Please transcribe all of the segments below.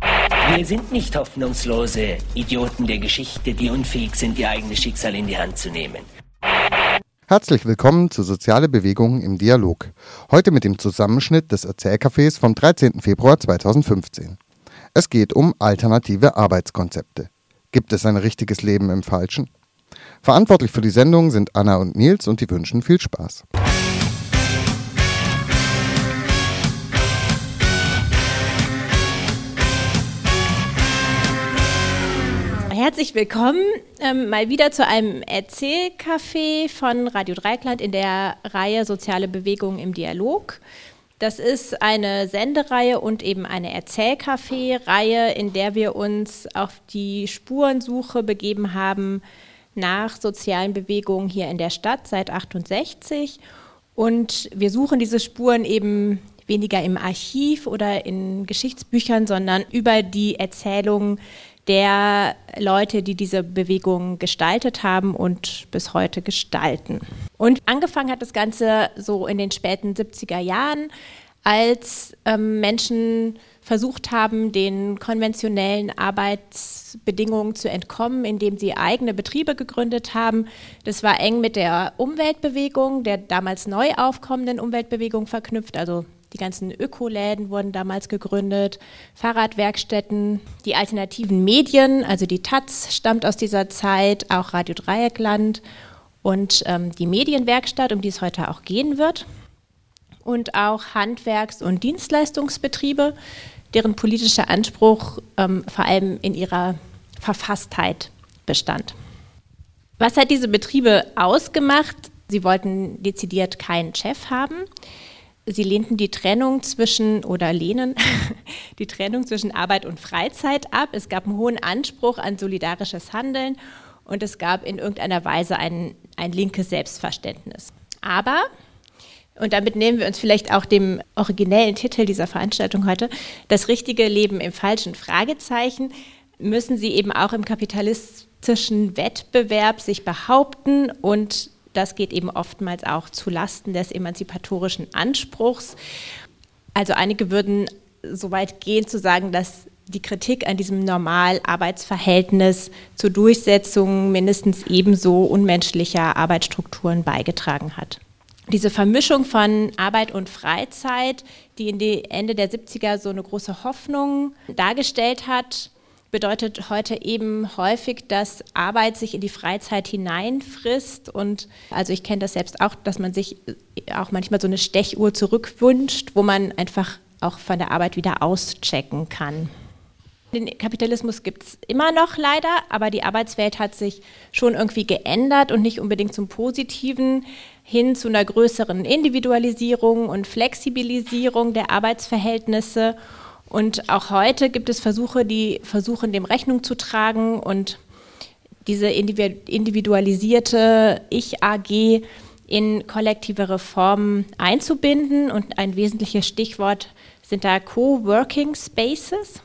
Wir sind nicht hoffnungslose Idioten der Geschichte, die unfähig sind, ihr eigenes Schicksal in die Hand zu nehmen. Herzlich willkommen zu Soziale Bewegung im Dialog. Heute mit dem Zusammenschnitt des Erzählcafés vom 13. Februar 2015. Es geht um alternative Arbeitskonzepte. Gibt es ein richtiges Leben im Falschen? Verantwortlich für die Sendung sind Anna und Nils und die wünschen viel Spaß. Herzlich willkommen ähm, mal wieder zu einem Erzählcafé von Radio Dreikland in der Reihe Soziale Bewegung im Dialog. Das ist eine Sendereihe und eben eine Erzählcafé-Reihe, in der wir uns auf die Spurensuche begeben haben nach sozialen Bewegungen hier in der Stadt seit 68. Und wir suchen diese Spuren eben weniger im Archiv oder in Geschichtsbüchern, sondern über die Erzählungen der Leute, die diese Bewegung gestaltet haben und bis heute gestalten. Und angefangen hat das Ganze so in den späten 70er Jahren, als ähm, Menschen versucht haben, den konventionellen Arbeitsbedingungen zu entkommen, indem sie eigene Betriebe gegründet haben. Das war eng mit der Umweltbewegung, der damals neu aufkommenden Umweltbewegung verknüpft, also die ganzen Ökoläden wurden damals gegründet, Fahrradwerkstätten, die alternativen Medien, also die Taz stammt aus dieser Zeit, auch Radio Dreieckland und ähm, die Medienwerkstatt, um die es heute auch gehen wird. Und auch Handwerks- und Dienstleistungsbetriebe, deren politischer Anspruch ähm, vor allem in ihrer Verfasstheit bestand. Was hat diese Betriebe ausgemacht? Sie wollten dezidiert keinen Chef haben. Sie lehnten die Trennung zwischen oder lehnen die Trennung zwischen Arbeit und Freizeit ab. Es gab einen hohen Anspruch an solidarisches Handeln und es gab in irgendeiner Weise ein, ein linkes Selbstverständnis. Aber, und damit nehmen wir uns vielleicht auch dem originellen Titel dieser Veranstaltung heute, das richtige Leben im falschen Fragezeichen, müssen sie eben auch im kapitalistischen Wettbewerb sich behaupten und das geht eben oftmals auch zu Lasten des emanzipatorischen Anspruchs. Also einige würden so weit gehen zu sagen, dass die Kritik an diesem Normal-Arbeitsverhältnis zur Durchsetzung mindestens ebenso unmenschlicher Arbeitsstrukturen beigetragen hat. Diese Vermischung von Arbeit und Freizeit, die in die Ende der 70er so eine große Hoffnung dargestellt hat, bedeutet heute eben häufig, dass Arbeit sich in die Freizeit hineinfrisst. Und also ich kenne das selbst auch, dass man sich auch manchmal so eine Stechuhr zurückwünscht, wo man einfach auch von der Arbeit wieder auschecken kann. Den Kapitalismus gibt es immer noch leider, aber die Arbeitswelt hat sich schon irgendwie geändert und nicht unbedingt zum Positiven hin zu einer größeren Individualisierung und Flexibilisierung der Arbeitsverhältnisse. Und auch heute gibt es Versuche, die versuchen, dem Rechnung zu tragen und diese individualisierte Ich-AG in kollektive Reformen einzubinden. Und ein wesentliches Stichwort sind da Coworking Spaces.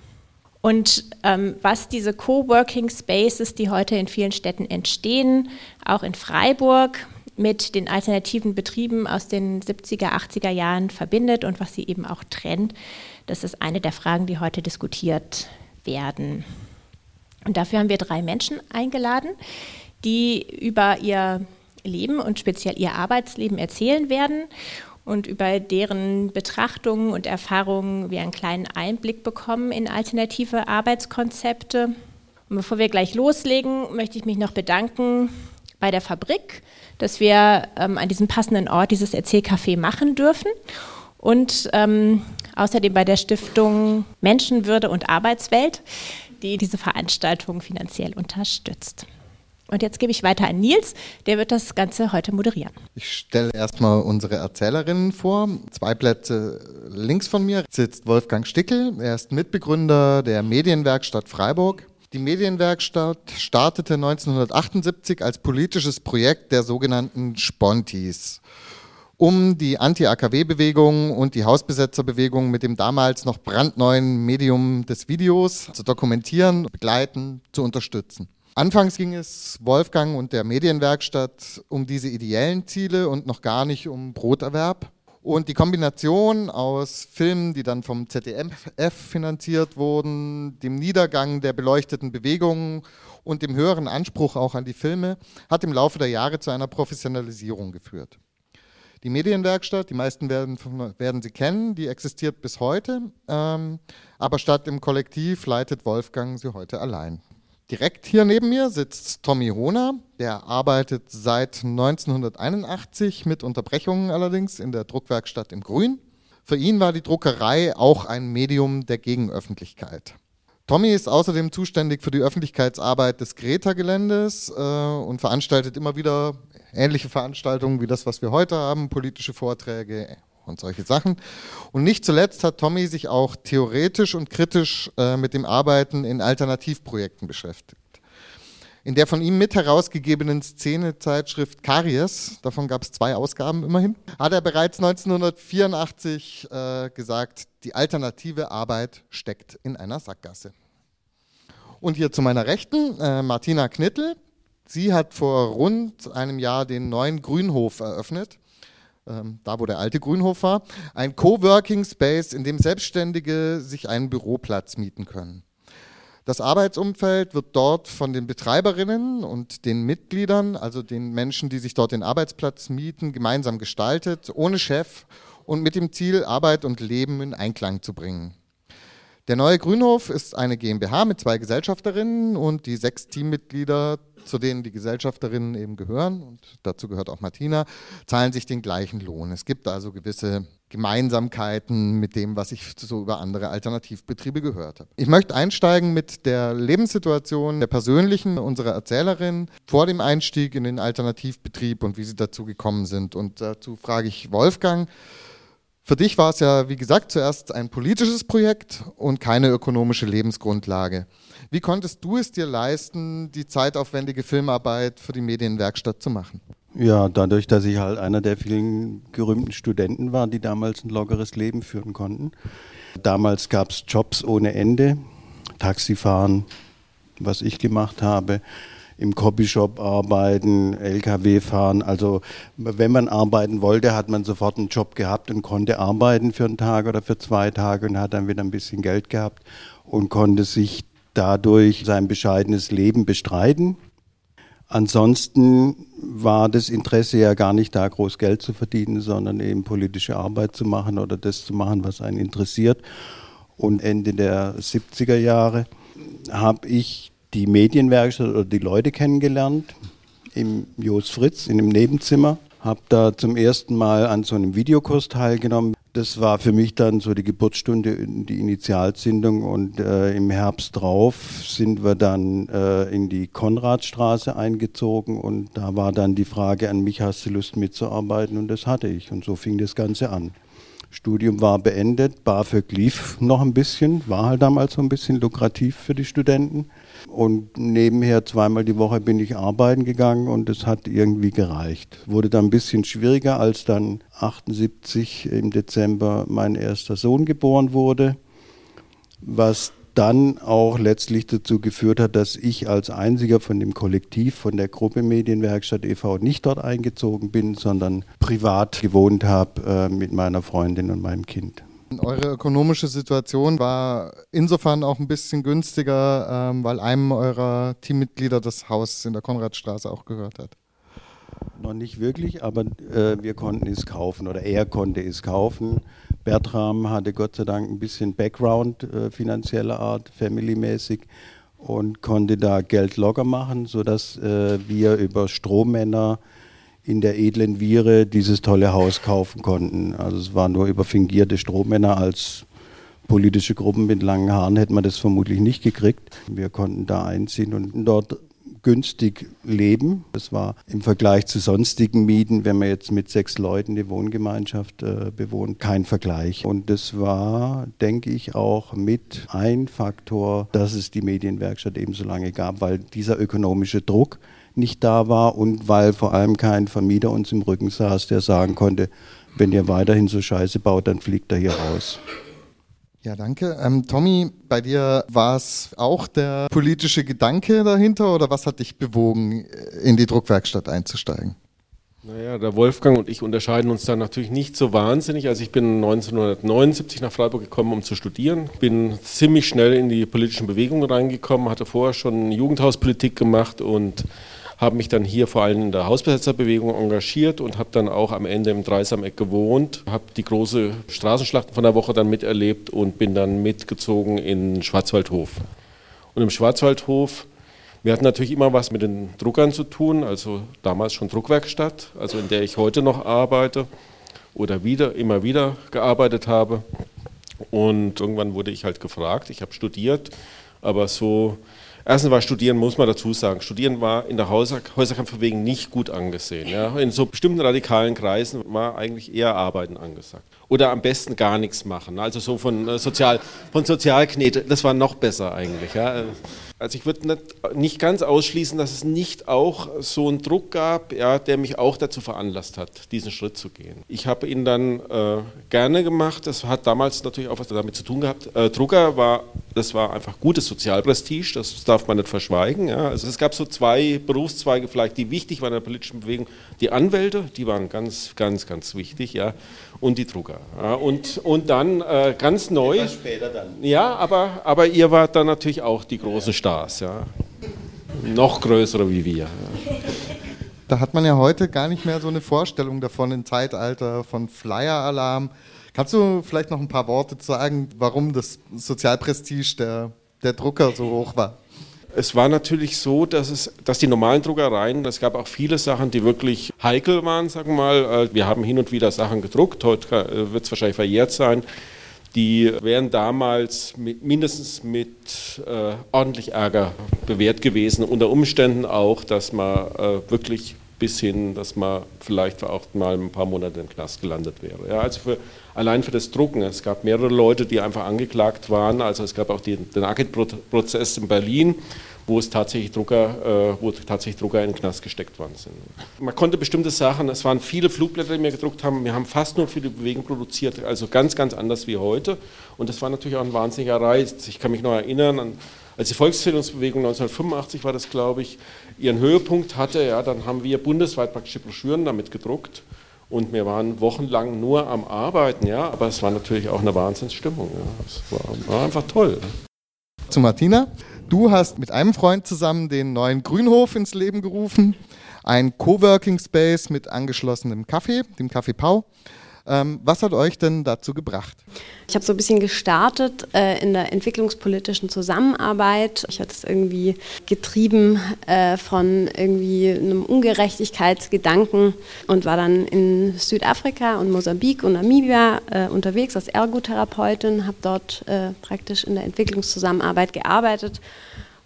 Und ähm, was diese Coworking Spaces, die heute in vielen Städten entstehen, auch in Freiburg, mit den alternativen Betrieben aus den 70er, 80er Jahren verbindet und was sie eben auch trennt, das ist eine der Fragen, die heute diskutiert werden. Und dafür haben wir drei Menschen eingeladen, die über ihr Leben und speziell ihr Arbeitsleben erzählen werden und über deren Betrachtungen und Erfahrungen wir einen kleinen Einblick bekommen in alternative Arbeitskonzepte. Und bevor wir gleich loslegen, möchte ich mich noch bedanken bei der Fabrik, dass wir ähm, an diesem passenden Ort dieses Erzählcafé machen dürfen und ähm, außerdem bei der Stiftung Menschenwürde und Arbeitswelt, die diese Veranstaltung finanziell unterstützt. Und jetzt gebe ich weiter an Nils, der wird das Ganze heute moderieren. Ich stelle erstmal unsere Erzählerinnen vor. Zwei Plätze links von mir sitzt Wolfgang Stickel. Er ist Mitbegründer der Medienwerkstatt Freiburg. Die Medienwerkstatt startete 1978 als politisches Projekt der sogenannten Spontis, um die Anti-AKW-Bewegung und die Hausbesetzerbewegung mit dem damals noch brandneuen Medium des Videos zu dokumentieren, begleiten, zu unterstützen. Anfangs ging es Wolfgang und der Medienwerkstatt um diese ideellen Ziele und noch gar nicht um Broterwerb. Und die Kombination aus Filmen, die dann vom ZDF finanziert wurden, dem Niedergang der beleuchteten Bewegungen und dem höheren Anspruch auch an die Filme, hat im Laufe der Jahre zu einer Professionalisierung geführt. Die Medienwerkstatt, die meisten werden, werden sie kennen, die existiert bis heute, ähm, aber statt im Kollektiv leitet Wolfgang sie heute allein. Direkt hier neben mir sitzt Tommy Hohner, der arbeitet seit 1981 mit Unterbrechungen allerdings in der Druckwerkstatt im Grün. Für ihn war die Druckerei auch ein Medium der Gegenöffentlichkeit. Tommy ist außerdem zuständig für die Öffentlichkeitsarbeit des Greta-Geländes äh, und veranstaltet immer wieder ähnliche Veranstaltungen wie das, was wir heute haben, politische Vorträge, und solche Sachen. Und nicht zuletzt hat Tommy sich auch theoretisch und kritisch äh, mit dem Arbeiten in Alternativprojekten beschäftigt. In der von ihm mit herausgegebenen Szene-Zeitschrift Karies, davon gab es zwei Ausgaben immerhin, hat er bereits 1984 äh, gesagt, die alternative Arbeit steckt in einer Sackgasse. Und hier zu meiner Rechten, äh, Martina Knittel. Sie hat vor rund einem Jahr den neuen Grünhof eröffnet ähm, da wo der alte Grünhof war, ein Coworking Space, in dem Selbstständige sich einen Büroplatz mieten können. Das Arbeitsumfeld wird dort von den Betreiberinnen und den Mitgliedern, also den Menschen, die sich dort den Arbeitsplatz mieten, gemeinsam gestaltet, ohne Chef und mit dem Ziel, Arbeit und Leben in Einklang zu bringen. Der neue Grünhof ist eine GmbH mit zwei Gesellschafterinnen und die sechs Teammitglieder zu denen die Gesellschafterinnen eben gehören, und dazu gehört auch Martina, zahlen sich den gleichen Lohn. Es gibt also gewisse Gemeinsamkeiten mit dem, was ich so über andere Alternativbetriebe gehört habe. Ich möchte einsteigen mit der Lebenssituation der persönlichen unserer Erzählerin vor dem Einstieg in den Alternativbetrieb und wie sie dazu gekommen sind. Und dazu frage ich Wolfgang, für dich war es ja, wie gesagt, zuerst ein politisches Projekt und keine ökonomische Lebensgrundlage. Wie konntest du es dir leisten, die zeitaufwendige Filmarbeit für die Medienwerkstatt zu machen? Ja, dadurch, dass ich halt einer der vielen gerühmten Studenten war, die damals ein lockeres Leben führen konnten. Damals gab es Jobs ohne Ende, Taxifahren, was ich gemacht habe im Copyshop arbeiten, LKW fahren. Also wenn man arbeiten wollte, hat man sofort einen Job gehabt und konnte arbeiten für einen Tag oder für zwei Tage und hat dann wieder ein bisschen Geld gehabt und konnte sich dadurch sein bescheidenes Leben bestreiten. Ansonsten war das Interesse ja gar nicht da, groß Geld zu verdienen, sondern eben politische Arbeit zu machen oder das zu machen, was einen interessiert. Und Ende der 70er Jahre habe ich die Medienwerkstatt oder die Leute kennengelernt im Jos Fritz in dem Nebenzimmer. Habe da zum ersten Mal an so einem Videokurs teilgenommen. Das war für mich dann so die Geburtsstunde, die Initialzündung und äh, im Herbst drauf sind wir dann äh, in die Konradstraße eingezogen und da war dann die Frage an mich, hast du Lust mitzuarbeiten? Und das hatte ich und so fing das Ganze an. Studium war beendet, BAföG lief noch ein bisschen, war halt damals so ein bisschen lukrativ für die Studenten. Und nebenher zweimal die Woche bin ich arbeiten gegangen und es hat irgendwie gereicht. Wurde dann ein bisschen schwieriger, als dann 78 im Dezember mein erster Sohn geboren wurde, was dann auch letztlich dazu geführt hat, dass ich als einziger von dem Kollektiv, von der Gruppe Medienwerkstatt e.V. nicht dort eingezogen bin, sondern privat gewohnt habe äh, mit meiner Freundin und meinem Kind. Eure ökonomische Situation war insofern auch ein bisschen günstiger, ähm, weil einem eurer Teammitglieder das Haus in der Konradstraße auch gehört hat. Noch nicht wirklich, aber äh, wir konnten es kaufen oder er konnte es kaufen. Bertram hatte Gott sei Dank ein bisschen Background äh, finanzieller Art, familymäßig und konnte da Geld locker machen, sodass äh, wir über Strohmänner in der edlen Viere dieses tolle Haus kaufen konnten. Also es war nur über fingierte Strohmänner als politische Gruppen mit langen Haaren hätte man das vermutlich nicht gekriegt. Wir konnten da einziehen und dort günstig leben. Das war im Vergleich zu sonstigen Mieten, wenn man jetzt mit sechs Leuten die Wohngemeinschaft äh, bewohnt, kein Vergleich. Und das war, denke ich, auch mit ein Faktor, dass es die Medienwerkstatt eben so lange gab, weil dieser ökonomische Druck nicht da war und weil vor allem kein Vermieter uns im Rücken saß, der sagen konnte, wenn ihr weiterhin so Scheiße baut, dann fliegt er hier raus. Ja, danke. Ähm, Tommy, bei dir war es auch der politische Gedanke dahinter oder was hat dich bewogen, in die Druckwerkstatt einzusteigen? Naja, der Wolfgang und ich unterscheiden uns da natürlich nicht so wahnsinnig. Also ich bin 1979 nach Freiburg gekommen, um zu studieren. Bin ziemlich schnell in die politischen Bewegungen reingekommen, hatte vorher schon Jugendhauspolitik gemacht und habe mich dann hier vor allem in der Hausbesetzerbewegung engagiert und habe dann auch am Ende im Dreisameck gewohnt, habe die große Straßenschlachten von der Woche dann miterlebt und bin dann mitgezogen in Schwarzwaldhof. Und im Schwarzwaldhof, wir hatten natürlich immer was mit den Druckern zu tun, also damals schon Druckwerkstatt, also in der ich heute noch arbeite oder wieder immer wieder gearbeitet habe. Und irgendwann wurde ich halt gefragt, ich habe studiert, aber so Erstens war Studieren, muss man dazu sagen, Studieren war in der Häuserkampfbewegung nicht gut angesehen. Ja. In so bestimmten radikalen Kreisen war eigentlich eher Arbeiten angesagt. Oder am besten gar nichts machen. Also so von, äh, Sozial, von Sozialknete, das war noch besser eigentlich. Ja. Also ich würde nicht, nicht, ganz ausschließen, dass es nicht auch so einen Druck gab, ja, der mich auch dazu veranlasst hat, diesen Schritt zu gehen. Ich habe ihn dann äh, gerne gemacht. Das hat damals natürlich auch was damit zu tun gehabt. Äh, Drucker war, das war einfach gutes Sozialprestige, das darf man nicht verschweigen. Ja. Also es gab so zwei Berufszweige vielleicht, die wichtig waren in der politischen Bewegung. Die Anwälte, die waren ganz, ganz, ganz wichtig, ja, und die Drucker. Ja. Und, und dann äh, ganz neu. Etwas später dann. Ja, aber, aber ihr wart dann natürlich auch die große Stadt. Stars, ja. Noch größere wie wir. Ja. Da hat man ja heute gar nicht mehr so eine Vorstellung davon im Zeitalter von Flyer-Alarm. Kannst du vielleicht noch ein paar Worte sagen, warum das Sozialprestige der, der Drucker so hoch war? Es war natürlich so, dass, es, dass die normalen Druckereien, es gab auch viele Sachen, die wirklich heikel waren, sagen wir mal. Äh, wir haben hin und wieder Sachen gedruckt, heute äh, wird es wahrscheinlich verjährt sein die wären damals mit, mindestens mit äh, ordentlich Ärger bewährt gewesen. Unter Umständen auch, dass man äh, wirklich bis hin, dass man vielleicht auch mal ein paar Monate im Knast gelandet wäre. Ja, also für, allein für das Drucken. Es gab mehrere Leute, die einfach angeklagt waren. Also es gab auch den, den Agit-Prozess in Berlin wo es tatsächlich Drucker, äh, wo tatsächlich Drucker in den Knast gesteckt worden sind. Man konnte bestimmte Sachen, es waren viele Flugblätter, die wir gedruckt haben, wir haben fast nur für die Bewegung produziert, also ganz, ganz anders wie heute. Und das war natürlich auch ein wahnsinniger Reiz. Ich kann mich noch erinnern, an, als die Volksbildungsbewegung 1985 war das, glaube ich, ihren Höhepunkt hatte, ja, dann haben wir bundesweit praktische Broschüren damit gedruckt. Und wir waren wochenlang nur am Arbeiten, ja, aber es war natürlich auch eine Wahnsinnsstimmung. Ja. Es war, war einfach toll. Zu Martina. Du hast mit einem Freund zusammen den neuen Grünhof ins Leben gerufen, ein Coworking Space mit angeschlossenem Kaffee, dem Café Pau. Ähm, was hat euch denn dazu gebracht? Ich habe so ein bisschen gestartet äh, in der entwicklungspolitischen Zusammenarbeit. Ich hatte es irgendwie getrieben äh, von irgendwie einem Ungerechtigkeitsgedanken und war dann in Südafrika und Mosambik und Namibia äh, unterwegs als Ergotherapeutin, habe dort äh, praktisch in der Entwicklungszusammenarbeit gearbeitet.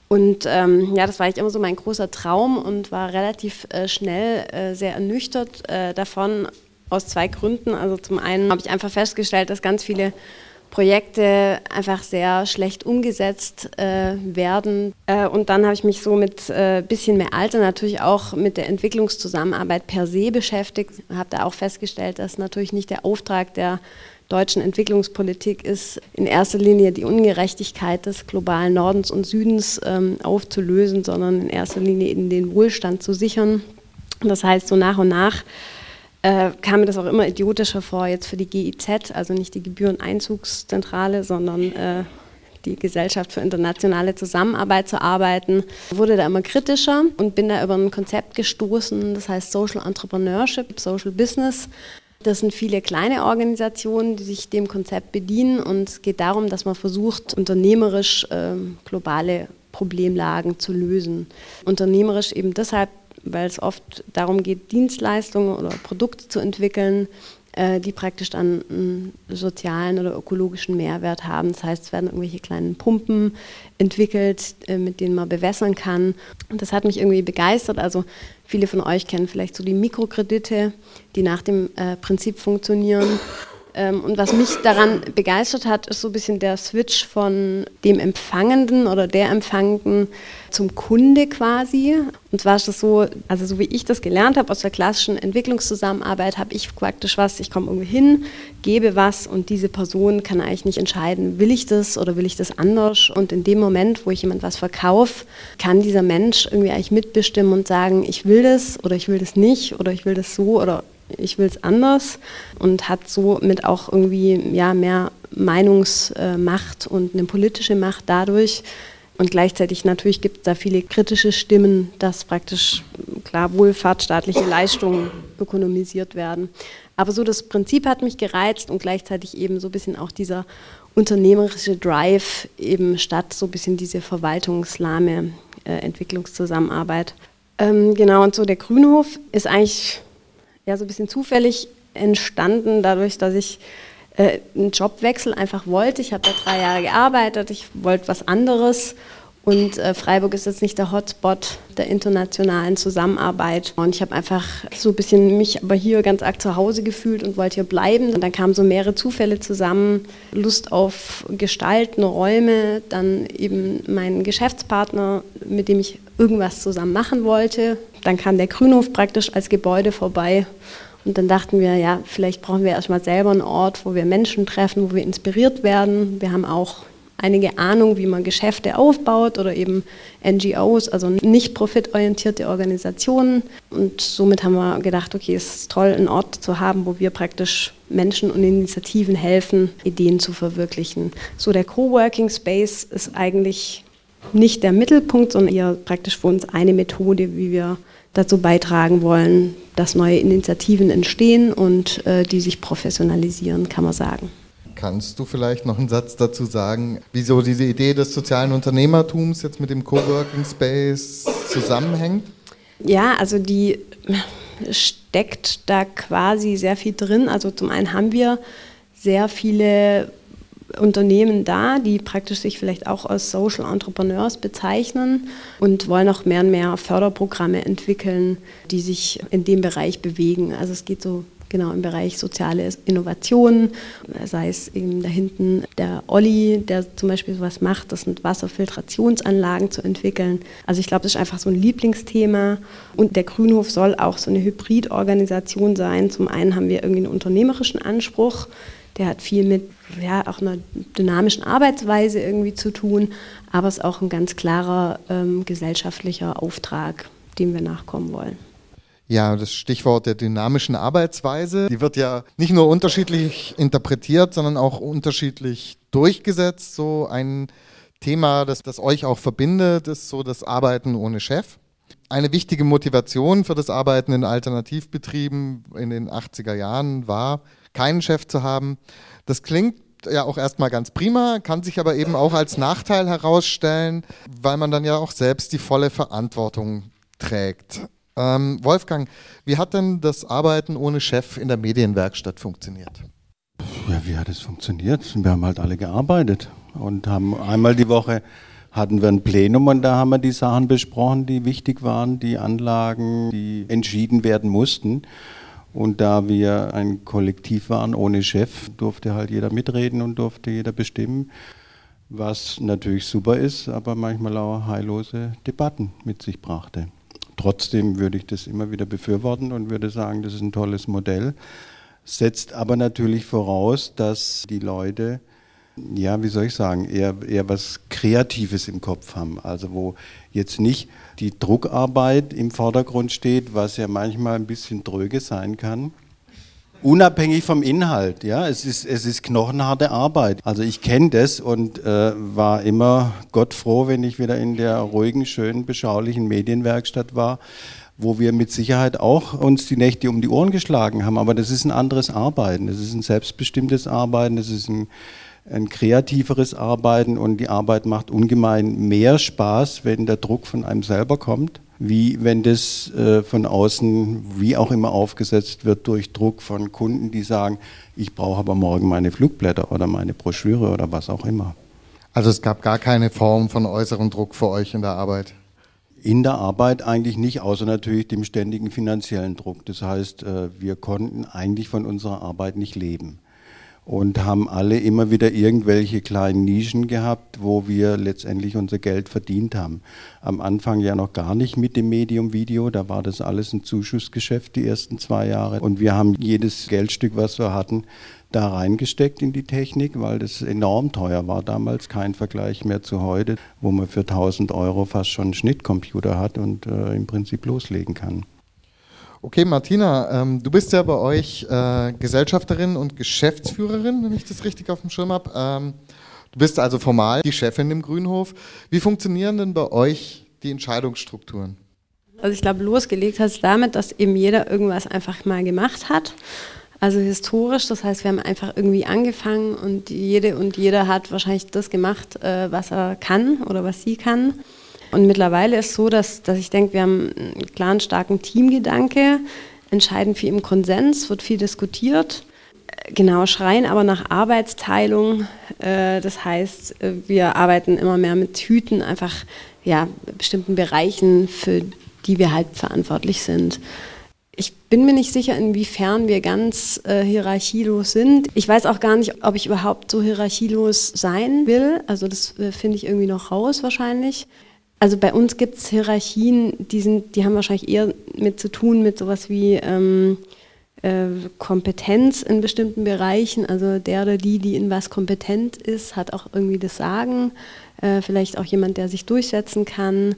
Und ähm, ja, das war echt immer so mein großer Traum und war relativ äh, schnell äh, sehr ernüchtert davon, aus zwei Gründen. Also zum einen habe ich einfach festgestellt, dass ganz viele Projekte einfach sehr schlecht umgesetzt äh, werden. Äh, und dann habe ich mich so mit ein äh, bisschen mehr Alter natürlich auch mit der Entwicklungszusammenarbeit per se beschäftigt. Habe da auch festgestellt, dass natürlich nicht der Auftrag der deutschen Entwicklungspolitik ist, in erster Linie die Ungerechtigkeit des globalen Nordens und Südens ähm, aufzulösen, sondern in erster Linie in den Wohlstand zu sichern. Das heißt, so nach und nach äh, kam mir das auch immer idiotischer vor, jetzt für die GIZ, also nicht die Gebühreneinzugszentrale, sondern äh, die Gesellschaft für internationale Zusammenarbeit zu arbeiten, wurde da immer kritischer und bin da über ein Konzept gestoßen, das heißt Social Entrepreneurship, Social Business. Das sind viele kleine Organisationen, die sich dem Konzept bedienen und es geht darum, dass man versucht, unternehmerisch äh, globale Problemlagen zu lösen. Unternehmerisch eben deshalb, weil es oft darum geht, Dienstleistungen oder Produkte zu entwickeln, äh, die praktisch dann einen sozialen oder ökologischen Mehrwert haben. Das heißt, es werden irgendwelche kleinen Pumpen entwickelt, äh, mit denen man bewässern kann. Und das hat mich irgendwie begeistert. Also viele von euch kennen vielleicht so die Mikrokredite, die nach dem äh, Prinzip funktionieren. Ähm, und was mich daran begeistert hat, ist so ein bisschen der Switch von dem Empfangenden oder der Empfangenden zum Kunde quasi. Und zwar ist das so, also so wie ich das gelernt habe aus der klassischen Entwicklungszusammenarbeit, habe ich praktisch was, ich komme irgendwo hin, gebe was und diese Person kann eigentlich nicht entscheiden, will ich das oder will ich das anders. Und in dem Moment, wo ich jemand was verkaufe, kann dieser Mensch irgendwie eigentlich mitbestimmen und sagen, ich will das oder ich will das nicht oder ich will das so oder ich will es anders und hat somit auch irgendwie ja, mehr Meinungsmacht und eine politische Macht dadurch. Und gleichzeitig natürlich gibt es da viele kritische Stimmen, dass praktisch klar wohlfahrtsstaatliche Leistungen ökonomisiert werden. Aber so das Prinzip hat mich gereizt und gleichzeitig eben so ein bisschen auch dieser unternehmerische Drive eben statt so ein bisschen diese verwaltungslahme äh, Entwicklungszusammenarbeit. Ähm, genau, und so der Grünhof ist eigentlich ja so ein bisschen zufällig entstanden, dadurch, dass ich äh, einen Jobwechsel einfach wollte. Ich habe da drei Jahre gearbeitet, ich wollte was anderes. Und äh, Freiburg ist jetzt nicht der Hotspot der internationalen Zusammenarbeit. Und ich habe einfach so ein bisschen mich aber hier ganz arg zu Hause gefühlt und wollte hier bleiben. Und dann kamen so mehrere Zufälle zusammen. Lust auf Gestalten, Räume, dann eben mein Geschäftspartner, mit dem ich irgendwas zusammen machen wollte. Dann kam der Grünhof praktisch als Gebäude vorbei. Und dann dachten wir, ja, vielleicht brauchen wir erstmal selber einen Ort, wo wir Menschen treffen, wo wir inspiriert werden. Wir haben auch einige Ahnung, wie man Geschäfte aufbaut oder eben NGOs, also nicht profitorientierte Organisationen. Und somit haben wir gedacht, okay, es ist toll, einen Ort zu haben, wo wir praktisch Menschen und Initiativen helfen, Ideen zu verwirklichen. So der Coworking Space ist eigentlich nicht der Mittelpunkt, sondern eher praktisch für uns eine Methode, wie wir dazu beitragen wollen, dass neue Initiativen entstehen und äh, die sich professionalisieren, kann man sagen. Kannst du vielleicht noch einen Satz dazu sagen, wieso diese Idee des sozialen Unternehmertums jetzt mit dem Coworking Space zusammenhängt? Ja, also die steckt da quasi sehr viel drin. Also zum einen haben wir sehr viele Unternehmen da, die praktisch sich vielleicht auch als Social Entrepreneurs bezeichnen und wollen auch mehr und mehr Förderprogramme entwickeln, die sich in dem Bereich bewegen. Also es geht so genau im Bereich soziale Innovationen, sei es eben da hinten der Olli, der zum Beispiel sowas macht, das sind Wasserfiltrationsanlagen zu entwickeln. Also ich glaube, das ist einfach so ein Lieblingsthema und der Grünhof soll auch so eine Hybridorganisation sein. Zum einen haben wir irgendwie einen unternehmerischen Anspruch, der hat viel mit ja, auch einer dynamischen Arbeitsweise irgendwie zu tun, aber es ist auch ein ganz klarer ähm, gesellschaftlicher Auftrag, dem wir nachkommen wollen. Ja, das Stichwort der dynamischen Arbeitsweise, die wird ja nicht nur unterschiedlich interpretiert, sondern auch unterschiedlich durchgesetzt. So ein Thema, das, das euch auch verbindet, ist so das Arbeiten ohne Chef. Eine wichtige Motivation für das Arbeiten in Alternativbetrieben in den 80er Jahren war, keinen Chef zu haben. Das klingt ja auch erstmal ganz prima, kann sich aber eben auch als Nachteil herausstellen, weil man dann ja auch selbst die volle Verantwortung trägt. Ähm, Wolfgang, wie hat denn das Arbeiten ohne Chef in der Medienwerkstatt funktioniert? Ja, wie hat es funktioniert? Wir haben halt alle gearbeitet und haben einmal die Woche hatten wir ein Plenum und da haben wir die Sachen besprochen, die wichtig waren, die Anlagen, die entschieden werden mussten. Und da wir ein Kollektiv waren ohne Chef, durfte halt jeder mitreden und durfte jeder bestimmen, was natürlich super ist, aber manchmal auch heillose Debatten mit sich brachte. Trotzdem würde ich das immer wieder befürworten und würde sagen, das ist ein tolles Modell, setzt aber natürlich voraus, dass die Leute, ja, wie soll ich sagen, eher, eher was Kreatives im Kopf haben. Also wo jetzt nicht die Druckarbeit im Vordergrund steht, was ja manchmal ein bisschen dröge sein kann, Unabhängig vom Inhalt, ja, es ist, es ist knochenharte Arbeit. Also ich kenne das und äh, war immer Gott froh, wenn ich wieder in der ruhigen, schönen, beschaulichen Medienwerkstatt war, wo wir mit Sicherheit auch uns die Nächte um die Ohren geschlagen haben. Aber das ist ein anderes Arbeiten, das ist ein selbstbestimmtes Arbeiten, das ist ein, ein kreativeres Arbeiten und die Arbeit macht ungemein mehr Spaß, wenn der Druck von einem selber kommt wie wenn das äh, von außen, wie auch immer aufgesetzt wird, durch Druck von Kunden, die sagen, ich brauche aber morgen meine Flugblätter oder meine Broschüre oder was auch immer. Also es gab gar keine Form von äußerem Druck für euch in der Arbeit? In der Arbeit eigentlich nicht, außer natürlich dem ständigen finanziellen Druck. Das heißt, äh, wir konnten eigentlich von unserer Arbeit nicht leben und haben alle immer wieder irgendwelche kleinen Nischen gehabt, wo wir letztendlich unser Geld verdient haben. Am Anfang ja noch gar nicht mit dem Medium Video, da war das alles ein Zuschussgeschäft die ersten zwei Jahre und wir haben jedes Geldstück, was wir hatten, da reingesteckt in die Technik, weil das enorm teuer war damals, kein Vergleich mehr zu heute, wo man für 1000 Euro fast schon einen Schnittcomputer hat und äh, im Prinzip loslegen kann. Okay, Martina, ähm, du bist ja bei euch äh, Gesellschafterin und Geschäftsführerin, wenn ich das richtig auf dem Schirm habe. Ähm, du bist also formal die Chefin im Grünhof. Wie funktionieren denn bei euch die Entscheidungsstrukturen? Also ich glaube, losgelegt hat es damit, dass eben jeder irgendwas einfach mal gemacht hat. Also historisch, das heißt, wir haben einfach irgendwie angefangen und jede und jeder hat wahrscheinlich das gemacht, äh, was er kann oder was sie kann. Und mittlerweile ist es so, dass, dass ich denke, wir haben einen klaren, starken Teamgedanke, entscheiden viel im Konsens, wird viel diskutiert. Genau, schreien aber nach Arbeitsteilung. Äh, das heißt, äh, wir arbeiten immer mehr mit Hüten, einfach ja, bestimmten Bereichen, für die wir halt verantwortlich sind. Ich bin mir nicht sicher, inwiefern wir ganz äh, hierarchielos sind. Ich weiß auch gar nicht, ob ich überhaupt so hierarchielos sein will. Also das äh, finde ich irgendwie noch raus wahrscheinlich. Also bei uns gibt es Hierarchien, die, sind, die haben wahrscheinlich eher mit zu tun mit sowas wie ähm, äh, Kompetenz in bestimmten Bereichen. Also der oder die, die in was kompetent ist, hat auch irgendwie das Sagen. Äh, vielleicht auch jemand, der sich durchsetzen kann.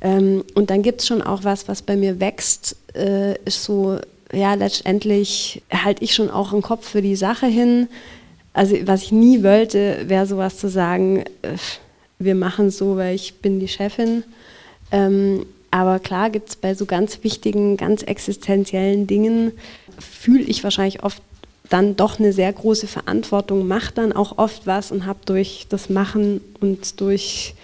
Ähm, und dann gibt es schon auch was, was bei mir wächst, äh, ist so, ja, letztendlich halte ich schon auch einen Kopf für die Sache hin. Also was ich nie wollte, wäre sowas zu sagen, äh, wir machen so, weil ich bin die Chefin. Ähm, aber klar gibt es bei so ganz wichtigen, ganz existenziellen Dingen, fühle ich wahrscheinlich oft dann doch eine sehr große Verantwortung, mache dann auch oft was und habe durch das Machen und durch